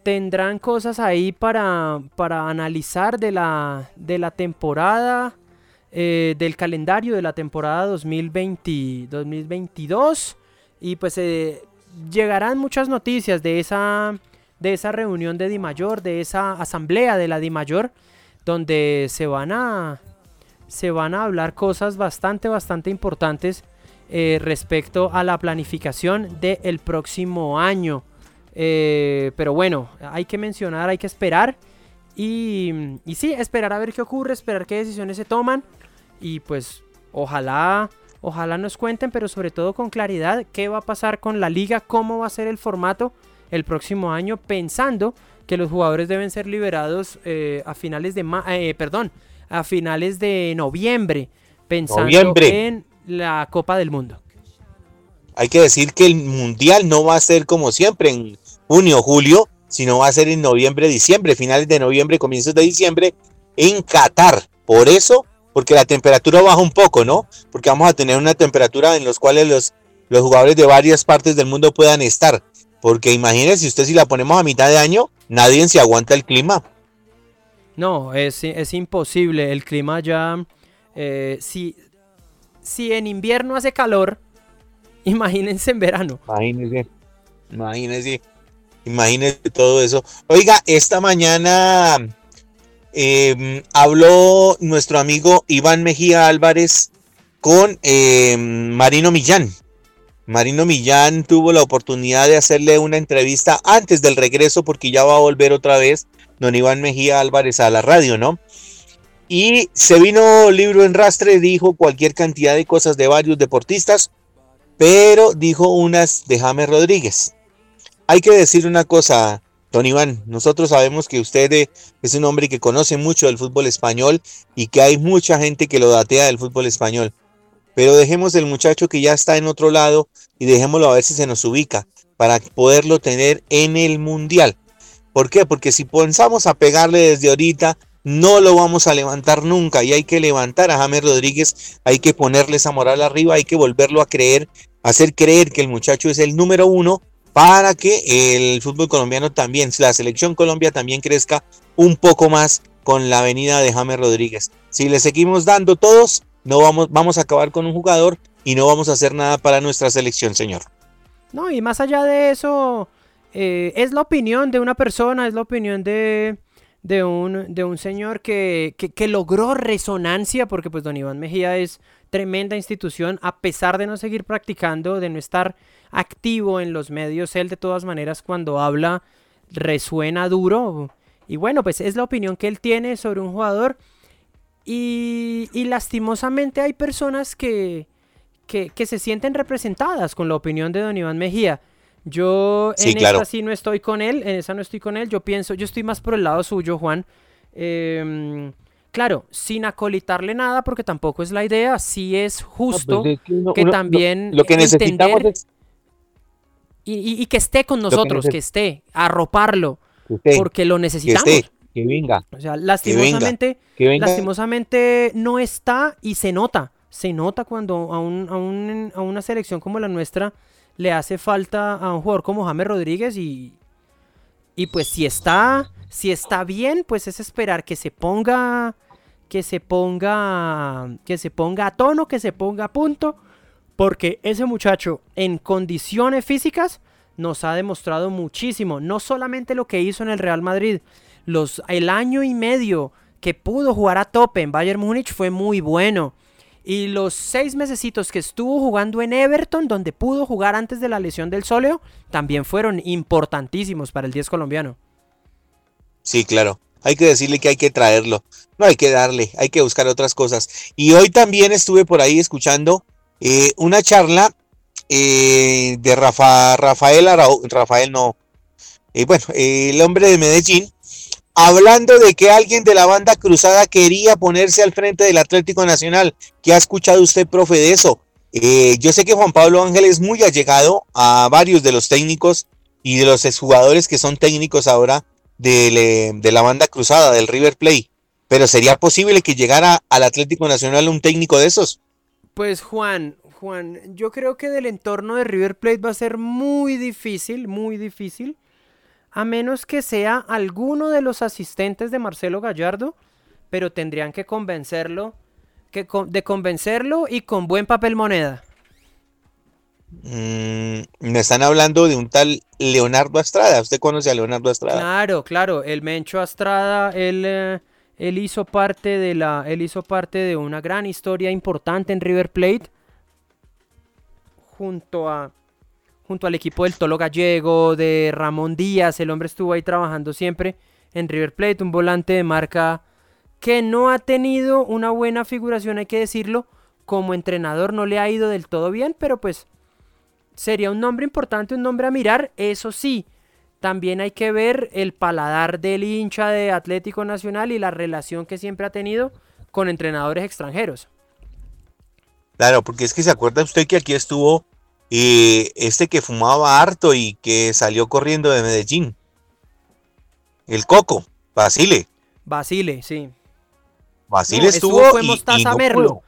tendrán cosas ahí para, para analizar de la, de la temporada, eh, del calendario de la temporada 2020, 2022. Y pues eh, llegarán muchas noticias de esa, de esa reunión de Dimayor, de esa asamblea de la Dimayor, donde se van a, se van a hablar cosas bastante, bastante importantes eh, respecto a la planificación del próximo año. Eh, pero bueno, hay que mencionar, hay que esperar. Y, y sí, esperar a ver qué ocurre, esperar qué decisiones se toman. Y pues ojalá, ojalá nos cuenten, pero sobre todo con claridad, qué va a pasar con la liga, cómo va a ser el formato el próximo año, pensando que los jugadores deben ser liberados eh, a finales de ma eh, perdón, a finales de noviembre, pensando Noviembre. en la Copa del Mundo. Hay que decir que el mundial no va a ser como siempre en junio, julio, sino va a ser en noviembre, diciembre, finales de noviembre, comienzos de diciembre, en Qatar. Por eso, porque la temperatura baja un poco, ¿no? Porque vamos a tener una temperatura en los cuales los, los jugadores de varias partes del mundo puedan estar. Porque imagínense, usted si la ponemos a mitad de año, nadie se aguanta el clima. No, es, es imposible. El clima ya. eh, si, si en invierno hace calor, imagínense en verano. Imagínense, imagínense, imagínense todo eso. Oiga, esta mañana eh, habló nuestro amigo Iván Mejía Álvarez con eh, Marino Millán. Marino Millán tuvo la oportunidad de hacerle una entrevista antes del regreso porque ya va a volver otra vez don Iván Mejía Álvarez a la radio, ¿no? Y se vino libro en rastre, dijo cualquier cantidad de cosas de varios deportistas, pero dijo unas de James Rodríguez. Hay que decir una cosa, don Iván, nosotros sabemos que usted eh, es un hombre que conoce mucho del fútbol español y que hay mucha gente que lo datea del fútbol español. Pero dejemos el muchacho que ya está en otro lado y dejémoslo a ver si se nos ubica para poderlo tener en el mundial. ¿Por qué? Porque si pensamos a pegarle desde ahorita, no lo vamos a levantar nunca y hay que levantar a James Rodríguez, hay que ponerle esa moral arriba, hay que volverlo a creer, hacer creer que el muchacho es el número uno para que el fútbol colombiano también, la selección Colombia también crezca un poco más con la venida de James Rodríguez. Si le seguimos dando todos, no vamos, vamos a acabar con un jugador y no vamos a hacer nada para nuestra selección, señor. No, y más allá de eso, eh, es la opinión de una persona, es la opinión de, de, un, de un señor que, que, logró resonancia, porque pues don Iván Mejía es tremenda institución, a pesar de no seguir practicando, de no estar activo en los medios, él de todas maneras cuando habla resuena duro. Y bueno, pues es la opinión que él tiene sobre un jugador. Y, y lastimosamente hay personas que, que, que, se sienten representadas con la opinión de don Iván Mejía. Yo Sí, en claro. esta sí no estoy con él, en esa no estoy con él. Yo pienso, yo estoy más por el lado suyo, Juan. Em, claro, sin acolitarle nada, porque tampoco es la idea. Sí es justo pues, uno- que uno- también Lo, lo que necesitamos es y, y- y que esté con nosotros, que esté, arroparlo, porque lo que necesitamos. esté, que venga, O sea, lastimosamente, venga. lastimosamente no está y se nota. Se nota cuando a, un- a un- a una selección como la nuestra le hace falta a un jugador como James Rodríguez y, y pues si está, si está bien, pues es esperar que se ponga, que se ponga, que se ponga a tono, que se ponga a punto, porque ese muchacho en condiciones físicas nos ha demostrado muchísimo, no solamente lo que hizo en el Real Madrid, Los, el año y medio que pudo jugar a tope en Bayern Múnich fue muy bueno. Y los seis mesecitos que estuvo jugando en Everton, donde pudo jugar antes de la lesión del sóleo, también fueron importantísimos para el 10 colombiano. Sí, claro. Hay que decirle que hay que traerlo. No hay que darle, hay que buscar otras cosas. Y hoy también estuve por ahí escuchando eh, una charla eh, de Rafa, Rafael Arau, Rafael no, eh, bueno, el hombre de Medellín, hablando de que alguien de la banda cruzada quería ponerse al frente del Atlético Nacional. ¿Qué ha escuchado usted, profe, de eso? Eh, yo sé que Juan Pablo Ángel es muy allegado a varios de los técnicos y de los exjugadores que son técnicos ahora de, de la banda cruzada, del River Play. Pero ¿sería posible que llegara al Atlético Nacional un técnico de esos? Pues Juan, Juan, yo creo que del entorno de River Plate va a ser muy difícil, muy difícil a menos que sea alguno de los asistentes de Marcelo Gallardo, pero tendrían que convencerlo, que de convencerlo y con buen papel moneda. Mm, me están hablando de un tal Leonardo Astrada. ¿Usted conoce a Leonardo Astrada? Claro, claro. El Mencho Astrada, él, eh, él hizo parte de la, él hizo parte de una gran historia importante en River Plate, junto a junto al equipo del Tolo Gallego, de Ramón Díaz, el hombre estuvo ahí trabajando siempre en River Plate, un volante de marca que no ha tenido una buena figuración, hay que decirlo, como entrenador no le ha ido del todo bien, pero pues sería un nombre importante, un nombre a mirar, eso sí, también hay que ver el paladar del hincha de Atlético Nacional y la relación que siempre ha tenido con entrenadores extranjeros. Claro, porque es que se acuerda usted que aquí estuvo y este que fumaba harto y que salió corriendo de Medellín. El Coco, Basile. Basile, sí. Basile estuvo, estuvo, fue Mostaza Merlo.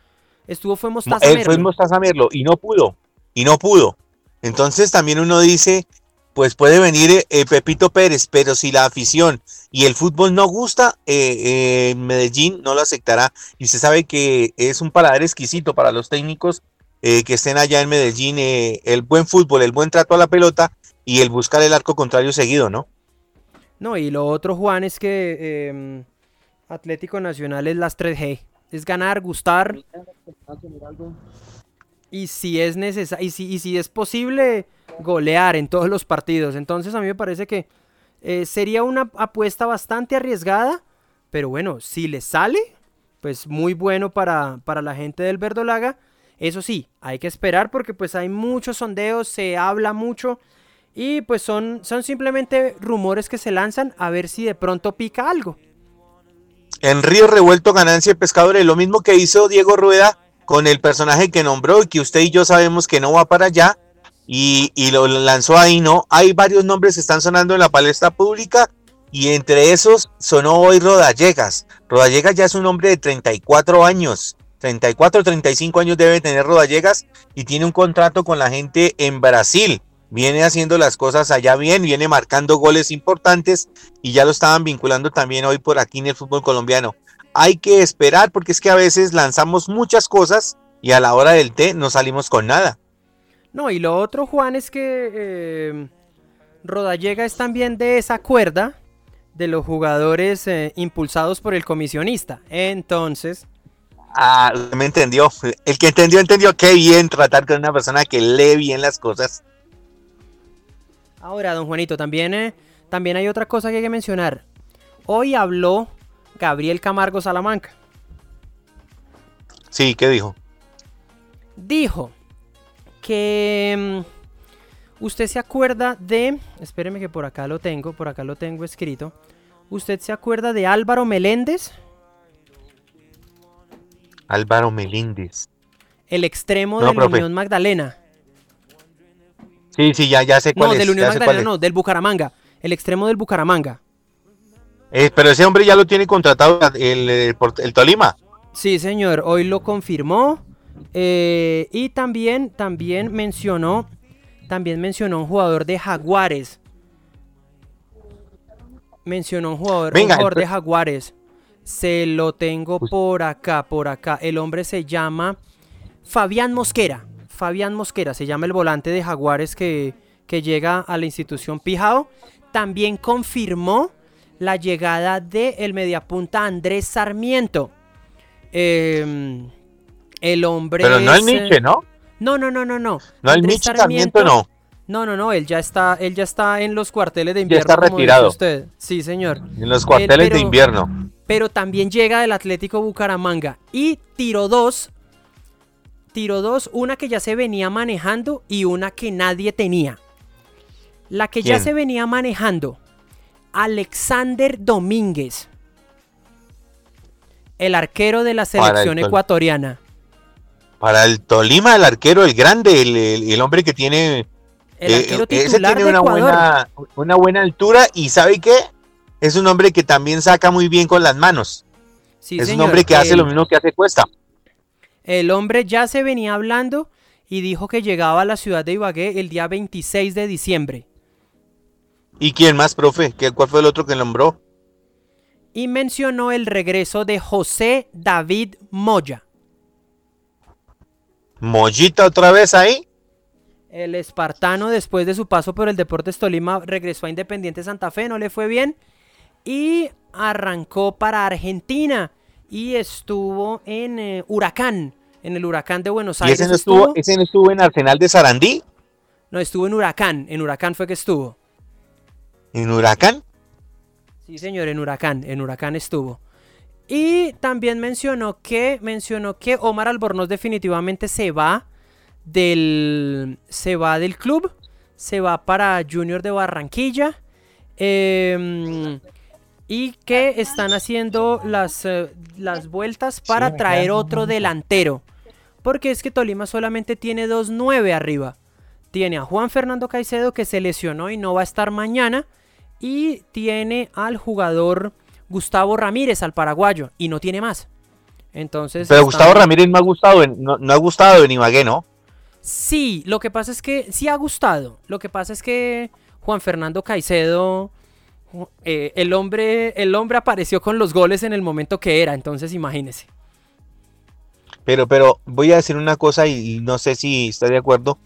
Estuvo fue Mostaza Él fue Mostaza Merlo y no pudo. Y no pudo. Entonces también uno dice, pues puede venir eh, Pepito Pérez, pero si la afición y el fútbol no gusta, eh, eh, Medellín no lo aceptará. Y usted sabe que es un paladar exquisito para los técnicos eh, que estén allá en Medellín, eh, el buen fútbol, el buen trato a la pelota y el buscar el arco contrario seguido, ¿no? No, y lo otro, Juan, es que em, Atlético Nacional es las 3G. Es ganar, gustar. Y si es necesario, y si, y si es posible, golear en todos los partidos. Entonces a mí me parece que eh, sería una apuesta bastante arriesgada. Pero bueno, si le sale, pues muy bueno para, para la gente del Verdolaga. Eso sí, hay que esperar porque pues hay muchos sondeos, se habla mucho y pues son, son simplemente rumores que se lanzan a ver si de pronto pica algo. En Río Revuelto Ganancia de Pescadores, lo mismo que hizo Diego Rueda con el personaje que nombró y que usted y yo sabemos que no va para allá y, y lo lanzó ahí, ¿no? Hay varios nombres que están sonando en la palestra pública y entre esos sonó hoy Rodallegas. Rodallegas ya es un hombre de 34 años 34 o 35 años debe tener Rodallegas y tiene un contrato con la gente en Brasil. Viene haciendo las cosas allá bien, viene marcando goles importantes y ya lo estaban vinculando también hoy por aquí en el fútbol colombiano. Hay que esperar porque es que a veces lanzamos muchas cosas y a la hora del té no salimos con nada. No, y lo otro, Juan, es que eh, Rodallega es también de esa cuerda de los jugadores eh, impulsados por el comisionista. Entonces, Ah, me entendió. El que entendió, entendió. Qué bien tratar con una persona que lee bien las cosas. Ahora, don Juanito, también, eh, también hay otra cosa que hay que mencionar. Hoy habló Gabriel Camargo Salamanca. Sí, ¿qué dijo? Dijo que mm, usted se acuerda de, espéreme que por acá lo tengo, por acá lo tengo escrito. ¿Usted se acuerda de Álvaro Meléndez? Álvaro Melíndez. El extremo de del Unión Magdalena. Sí, sí, ya, ya sé cuál no, es. del Unión Magdalena, no, del Bucaramanga. El extremo del Bucaramanga. Eh, pero ese hombre ya lo tiene contratado el, el, Tolima. Sí, señor, hoy lo confirmó. Eh, y también, también mencionó, también mencionó un jugador de Jaguares. Mencionó un jugador, un jugador de Jaguares. Se lo tengo por acá, por acá. El hombre se llama Fabián Mosquera. Fabián Mosquera se llama el volante de Jaguares que, que llega a la institución Pijao. También confirmó la llegada de el mediapunta Andrés Sarmiento. Em, el hombre. Pero no el es, eh, Nietzsche, ¿no? No, no, no, no, no. No el Nietzsche Sarmiento, no. No, no, no, él ya está, él ya está en los cuarteles de Ya invierno. está como dice retirado. usted. Sí, señor. En los cuarteles pero- de invierno. Pero también llega del Atlético Bucaramanga. Y tiró dos. Tiró dos, una que ya se venía manejando y una que nadie tenía. La que ya ¿Quién? se venía manejando. Alexander Domínguez. El arquero de la selección ecuatoriana. Para el Tolima, el arquero, el grande, el, el- el hombre que tiene El Eh, arquero ese tiene una buena, una buena altura y ¿sabe qué? Es un hombre que también saca muy bien con las manos. Sí, es un hombre que hace lo mismo que hace Cuesta. El hombre ya se venía hablando y dijo que llegaba a la ciudad de Ibagué el día 26 de diciembre. ¿Y quién más, profe? ¿Qué, ¿Cuál fue el otro que nombró? Y mencionó el regreso de José David Moya. Mollita otra vez ahí. El espartano, después de su paso por el Deportes Tolima, regresó a Independiente Santa Fe, no le fue bien. Y arrancó para Argentina. Y estuvo en eh, Huracán, en el Huracán de Buenos ¿Y Aires. ese no, estuvo, ese no estuvo en Arsenal de Sarandí? No, estuvo en Huracán. En Huracán fue que estuvo. ¿En Huracán? Sí, señor, en Huracán, en Huracán estuvo. Y también mencionó que mencionó que Omar Albornoz definitivamente se va del se va del club, se va para Junior de Barranquilla. em, y que están haciendo las, eh, las vueltas para traer otro delantero. Porque es que Tolima solamente tiene dos nueve arriba. Tiene a Juan Fernando Caicedo que se lesionó y no va a estar mañana. Y tiene al jugador Gustavo Ramírez, al paraguayo. Y no tiene más. Entonces. Pero están- Gustavo Ramírez no ha gustado, en- no, no ha gustado en Ibagué, ¿no? Sí, lo que pasa es que sí ha gustado. Lo que pasa es que Juan Fernando Caicedo. eh, el, hombre, el hombre apareció con los goles en el momento que era. Entonces imagínese. Pero, pero voy a decir una cosa y, y no sé si está de acuerdo.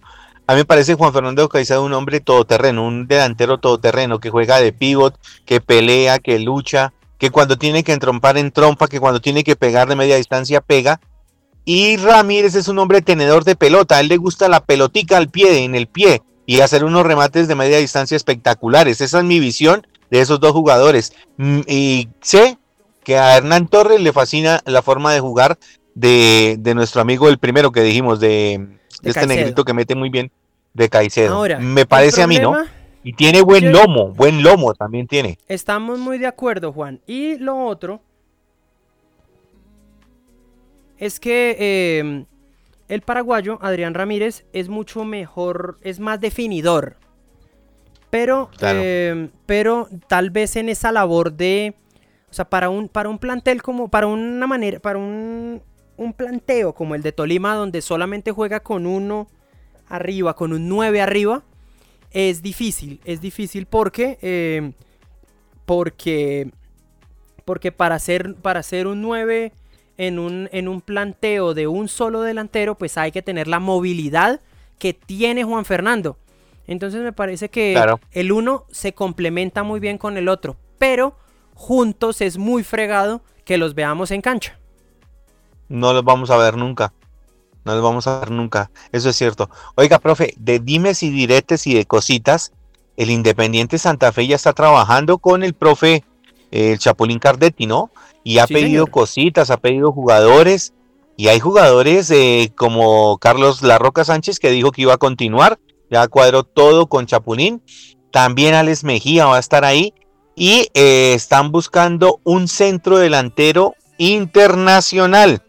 A mí me parece Juan Fernando Caicedo un hombre todoterreno, un delantero todoterreno que juega de pivot, que pelea, que lucha, que cuando tiene que entrompar en trompa, que cuando tiene que pegar de media distancia pega. Y Ramírez es un hombre tenedor de pelota, a él le gusta la pelotica al pie, en el pie, y hacer unos remates de media distancia espectaculares. Esa es mi visión de esos dos jugadores. Mm, Y sé que a Hernán Torres le fascina la forma de jugar de, de nuestro amigo el primero que dijimos, de, de este Caicedo. negrito que mete muy bien, de Caicedo. Ahora, Me parece a mí, ¿no? Y tiene buen Yo- lomo, buen lomo también tiene. Estamos muy de acuerdo, Juan. Y lo otro es que eh, el paraguayo, Adrián Ramírez, es mucho mejor, es más definidor. Pero, Claro. eh, pero tal vez en esa labor de, o sea, para un, para un plantel como, para una manera, para un, un planteo como el de Tolima, donde solamente juega con uno arriba, con un 9 arriba, es difícil, es difícil porque, eh, porque, porque para hacer, para hacer un 9 en un, en un planteo de un solo delantero, pues hay que tener la movilidad que tiene Juan Fernando. Entonces me parece que Claro. el uno se complementa muy bien con el otro, pero juntos es muy fregado que los veamos en cancha. No los vamos a ver nunca. No los vamos a ver nunca. Eso es cierto. Oiga, profe, de dimes y diretes y de cositas, el Independiente Santa Fe ya está trabajando con el profe eh, el Chapulín Cardetti, ¿no? Y ha Sí, pedido señor. cositas, ha pedido jugadores. Y hay jugadores eh, como Carlos Larroca Sánchez que dijo que iba a continuar. Ya cuadró todo con Chapulín. También Alex Mejía va a estar ahí. Y eh, están buscando un centro delantero internacional.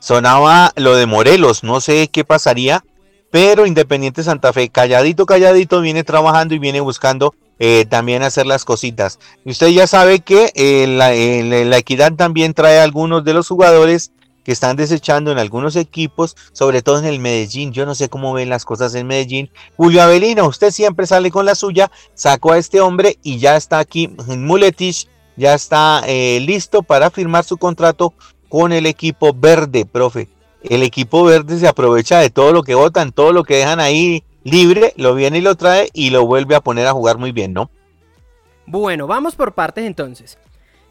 Sonaba lo de Morelos, no sé qué pasaría, pero Independiente Santa Fe, calladito, calladito, viene trabajando y viene buscando eh, también hacer las cositas. Usted ya sabe que eh, la, eh, la Equidad también trae algunos de los jugadores que están desechando en algunos equipos, sobre todo en el Medellín. Yo no sé cómo ven las cosas en Medellín. Julio Avelino, usted siempre sale con la suya, sacó a este hombre y ya está aquí, Muletich, ya está listo para firmar su contrato con el equipo verde, profe. El equipo verde se aprovecha de todo lo que votan, todo lo que dejan ahí libre, lo viene y lo trae y lo vuelve a poner a jugar muy bien, ¿no? Bueno, vamos por partes entonces.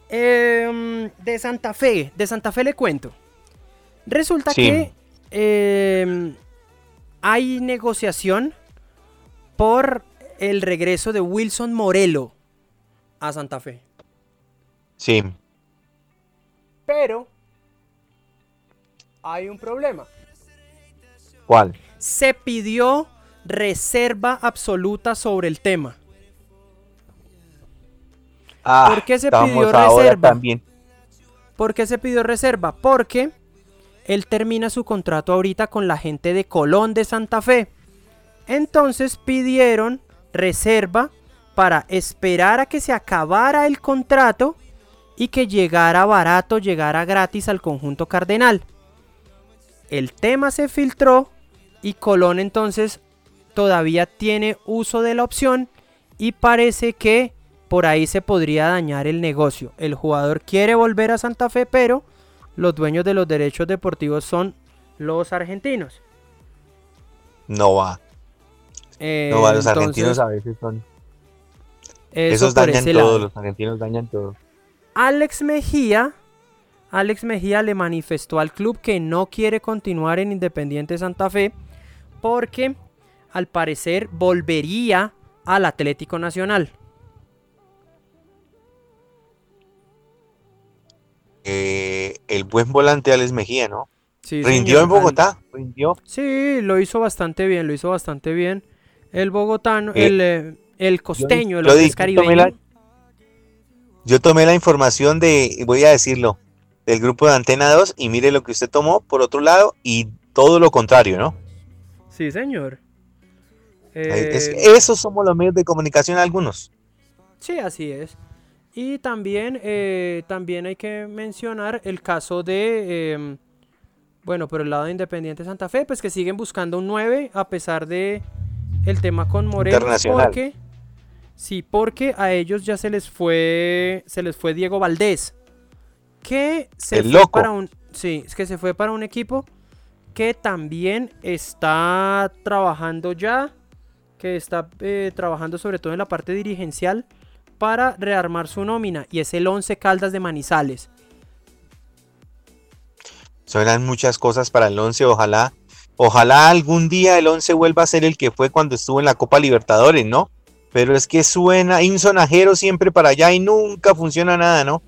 Em, de Santa Fe, de Santa Fe le cuento. Resulta Sí. que em, hay negociación por el regreso de Wilson Morelo a Santa Fe. Sí. Pero hay un problema. ¿Cuál? Se pidió reserva absoluta sobre el tema. Ah, ¿Por qué se pidió reserva? También. ¿Por qué se pidió reserva? Porque él termina su contrato ahorita con la gente de Colón de Santa Fe. Entonces pidieron reserva para esperar a que se acabara el contrato y que llegara barato, llegara gratis al conjunto cardenal. El tema se filtró y Colón entonces todavía tiene uso de la opción y parece que por ahí se podría dañar el negocio. El jugador quiere volver a Santa Fe, pero los dueños de los derechos deportivos son los argentinos. No va. Eh, No va. Los entonces, argentinos a veces son. eso Esos dañan todo. lado. Los argentinos dañan todo. Alex Mejía, Alex Mejía le manifestó al club que no quiere continuar en Independiente Santa Fe porque al parecer volvería al Atlético Nacional. Eh, el buen volante Alex Mejía, ¿no? Sí, Rindió señor. en Bogotá. Rindió. Sí, lo hizo bastante bien, lo hizo bastante bien. El bogotano, Eh, el, eh, el costeño, el yo holandés yo tomé la- caribeño. Yo tomé la información de, voy a decirlo, del grupo de Antena 2 y mire lo que usted tomó por otro lado y todo lo contrario, ¿no? Sí, señor. Eh, es- esos somos los medios de comunicación algunos. Sí, así es. Y también, eh, también hay que mencionar el caso de, em, bueno, por el lado de Independiente Santa Fe, pues que siguen buscando un 9 a pesar de el tema con Moreno. Internacional. Porque, sí, porque a ellos ya se les fue, se les fue Diego Valdés, que se El fue loco. para un, sí, es que se fue para un equipo que también está trabajando ya, que está eh, trabajando sobre todo en la parte dirigencial para rearmar su nómina y es el 11 Caldas de Manizales. Suenan muchas cosas para el 11, ojalá. Ojalá algún día el 11 vuelva a ser el que fue cuando estuvo en la Copa Libertadores, ¿no? Pero es que suena, hay un sonajero siempre para allá y nunca funciona nada, ¿no?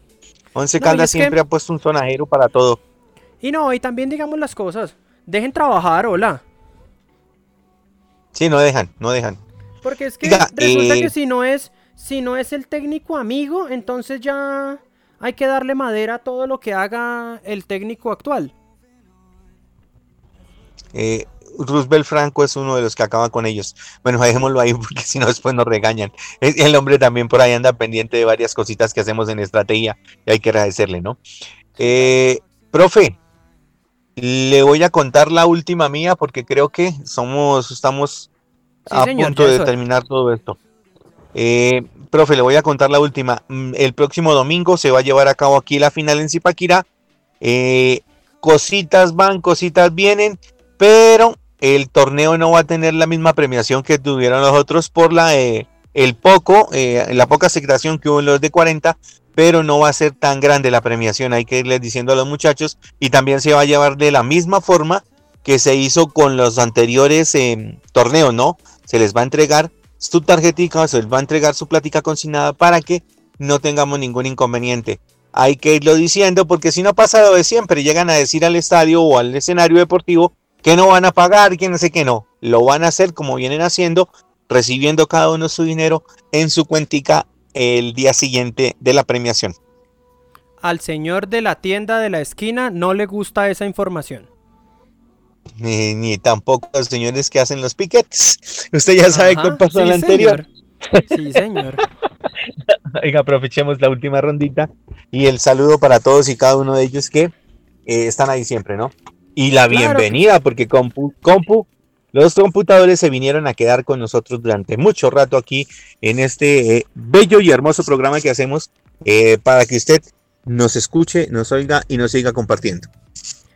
Once No, Caldas que- siempre ha puesto un sonajero para todo. Y no, y también digamos las cosas. Dejen trabajar, hola. Sí, no dejan, no dejan. Porque es que resulta eh, que si no es si no es el técnico amigo, entonces ya hay que darle madera a todo lo que haga el técnico actual. Eh, Roosevelt Franco es uno de los que acaba con ellos. Bueno, dejémoslo ahí porque si no después nos regañan. El hombre también por ahí anda pendiente de varias cositas que hacemos en estrategia y hay que agradecerle, ¿no? Eh, profe, le voy a contar la última mía porque creo que somos, estamos Sí, a señor, punto de terminar todo esto. Eh, profe, le voy a contar la última. Mm, El próximo domingo se va a llevar a cabo aquí la final en Zipaquirá. Eh, cositas van, cositas vienen, pero el torneo no va a tener la misma premiación que tuvieron los otros por la eh, el poco, eh, la poca aceptación que hubo en los de 40, pero no va a ser tan grande la premiación, hay que irles diciendo a los muchachos, y también se va a llevar de la misma forma que se hizo con los anteriores eh, torneos, ¿no? Se les va a entregar su tarjetica, se les va a entregar su plática consignada para que no tengamos ningún inconveniente. Hay que irlo diciendo porque si no pasa lo de siempre, llegan a decir al estadio o al escenario deportivo que no van a pagar, que no sé qué no. Lo van a hacer como vienen haciendo, recibiendo cada uno su dinero en su cuentica el día siguiente de la premiación. Al señor de la tienda de la esquina no le gusta esa información. Ni, ni tampoco los señores que hacen los piquetes. Usted ya sabe Ajá, qué pasó en sí, la anterior. Sí, señor. Aprovechemos la última rondita y el saludo para todos y cada uno de ellos que eh, están ahí siempre, ¿no? Y la Claro. bienvenida, porque compu, compu, los computadores se vinieron a quedar con nosotros durante mucho rato aquí en este eh, bello y hermoso programa que hacemos eh, para que usted nos escuche, nos oiga y nos siga compartiendo.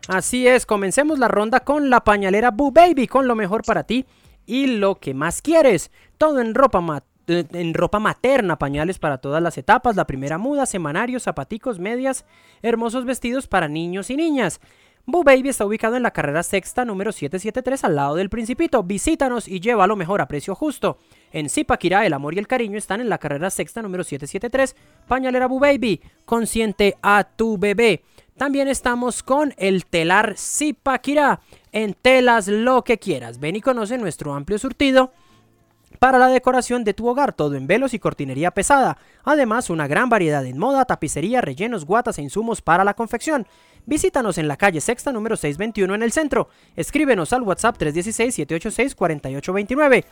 Así es, comencemos la ronda con la pañalera Boo Baby, con lo mejor para ti y lo que más quieres. Todo en ropa, ma- en ropa materna, pañales para todas las etapas, la primera muda, semanarios, zapaticos, medias, hermosos vestidos para niños y niñas. Boo Baby está ubicado en la carrera sexta número 773 al lado del Principito. Visítanos y lleva lo mejor a precio justo. En Zipaquirá, el amor y el cariño están en la carrera sexta número 773. Pañalera Boo Baby, consiente a tu bebé. También estamos con el telar Zipaquirá. En telas lo que quieras. Ven y conoce nuestro amplio surtido para la decoración de tu hogar, todo en velos y cortinería pesada. Además, una gran variedad en moda, tapicería, rellenos, guatas e insumos para la confección. Visítanos en la calle Sexta número 621 en el centro. Escríbenos al WhatsApp 316-786-4829.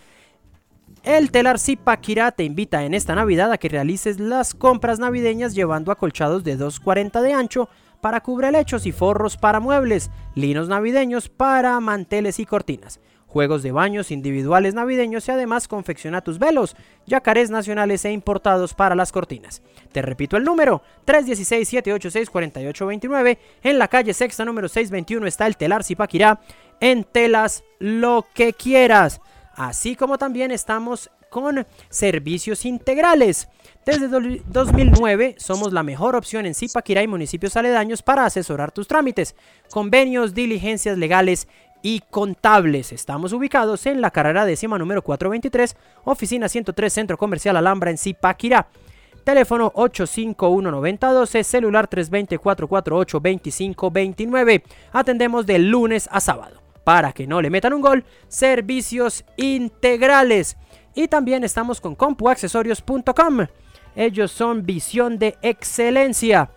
El telar Zipaquirá te invita en esta Navidad a que realices las compras navideñas llevando acolchados de 2.40 de ancho para cubrelechos y forros para muebles, linos navideños para manteles y cortinas juegos de baños individuales navideños y además confecciona tus velos, yacarés nacionales e importados para las cortinas. Te repito el número, 316-786-4829, en la calle sexta número 621 está el telar Zipaquirá, en telas lo que quieras. Así como también estamos con servicios integrales. Desde 2009 somos la mejor opción en Zipaquirá y municipios aledaños para asesorar tus trámites, convenios, diligencias legales y contables. Estamos ubicados en la carrera décima número 423, oficina 103, Centro Comercial Alhambra en Zipaquirá. Teléfono 851-9012, celular 320-448-2529. Atendemos de lunes a sábado. Para que no le metan un gol, servicios integrales. Y también estamos con compuaccesorios.com. Ellos son visión de excelencia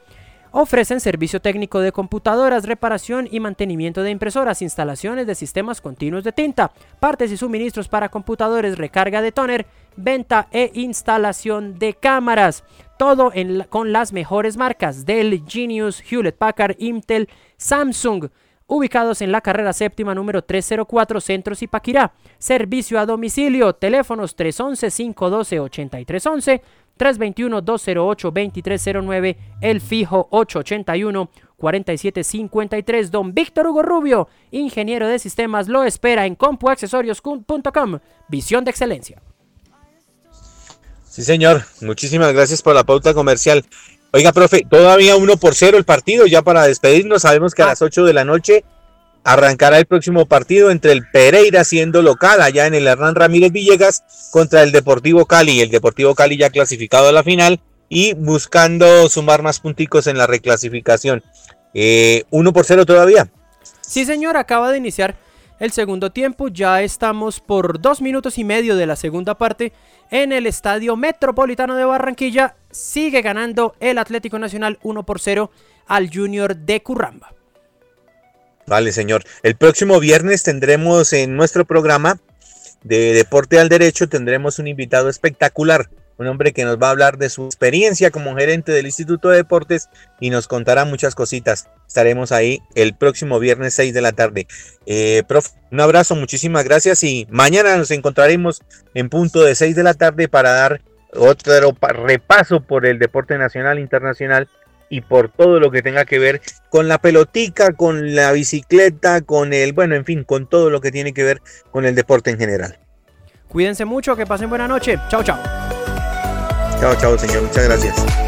Ofrecen servicio técnico de computadoras, reparación y mantenimiento de impresoras, instalaciones de sistemas continuos de tinta, partes y suministros para computadores, recarga de toner, venta e instalación de cámaras. Todo con las mejores marcas Dell, Genius, Hewlett Packard, Intel, Samsung ubicados en la carrera séptima número 304 Centro Zipaquirá. Servicio a domicilio, teléfonos 311-512-8311, 321-208-2309, el fijo 881-4753. Don Víctor Hugo Rubio, ingeniero de sistemas, lo espera en compuaccesorios.com. Visión de excelencia. Sí, señor. Muchísimas gracias por la pauta comercial. Oiga, profe, todavía uno por cero el partido, ya para despedirnos, sabemos que a las 8 de la noche arrancará el próximo partido entre el Pereira siendo local allá en el Hernán Ramírez Villegas contra el Deportivo Cali. El Deportivo Cali ya clasificado a la final y buscando sumar más punticos en la reclasificación. Eh, uno por cero todavía. Sí, señor, acaba de iniciar el segundo tiempo. Ya estamos por dos minutos y medio de la segunda parte en el Estadio Metropolitano de Barranquilla. Sigue ganando el Atlético Nacional 1 por 0 al Junior de Curramba. Vale, señor. El próximo viernes tendremos en nuestro programa de Deporte al Derecho, tendremos un invitado espectacular, un hombre que nos va a hablar de su experiencia como gerente del Instituto de Deportes y nos contará muchas cositas. Estaremos ahí el próximo viernes 6 de la tarde. Eh, prof, un abrazo, muchísimas gracias y mañana nos encontraremos en punto de 6 de la tarde para dar otro repaso por el deporte nacional internacional y por todo lo que tenga que ver con la pelotica, con la bicicleta, con el, bueno, en fin, con todo lo que tiene que ver con el deporte en general. Cuídense mucho, que pasen buena noche. Chao, chao. Chao, chao, señor. Muchas gracias.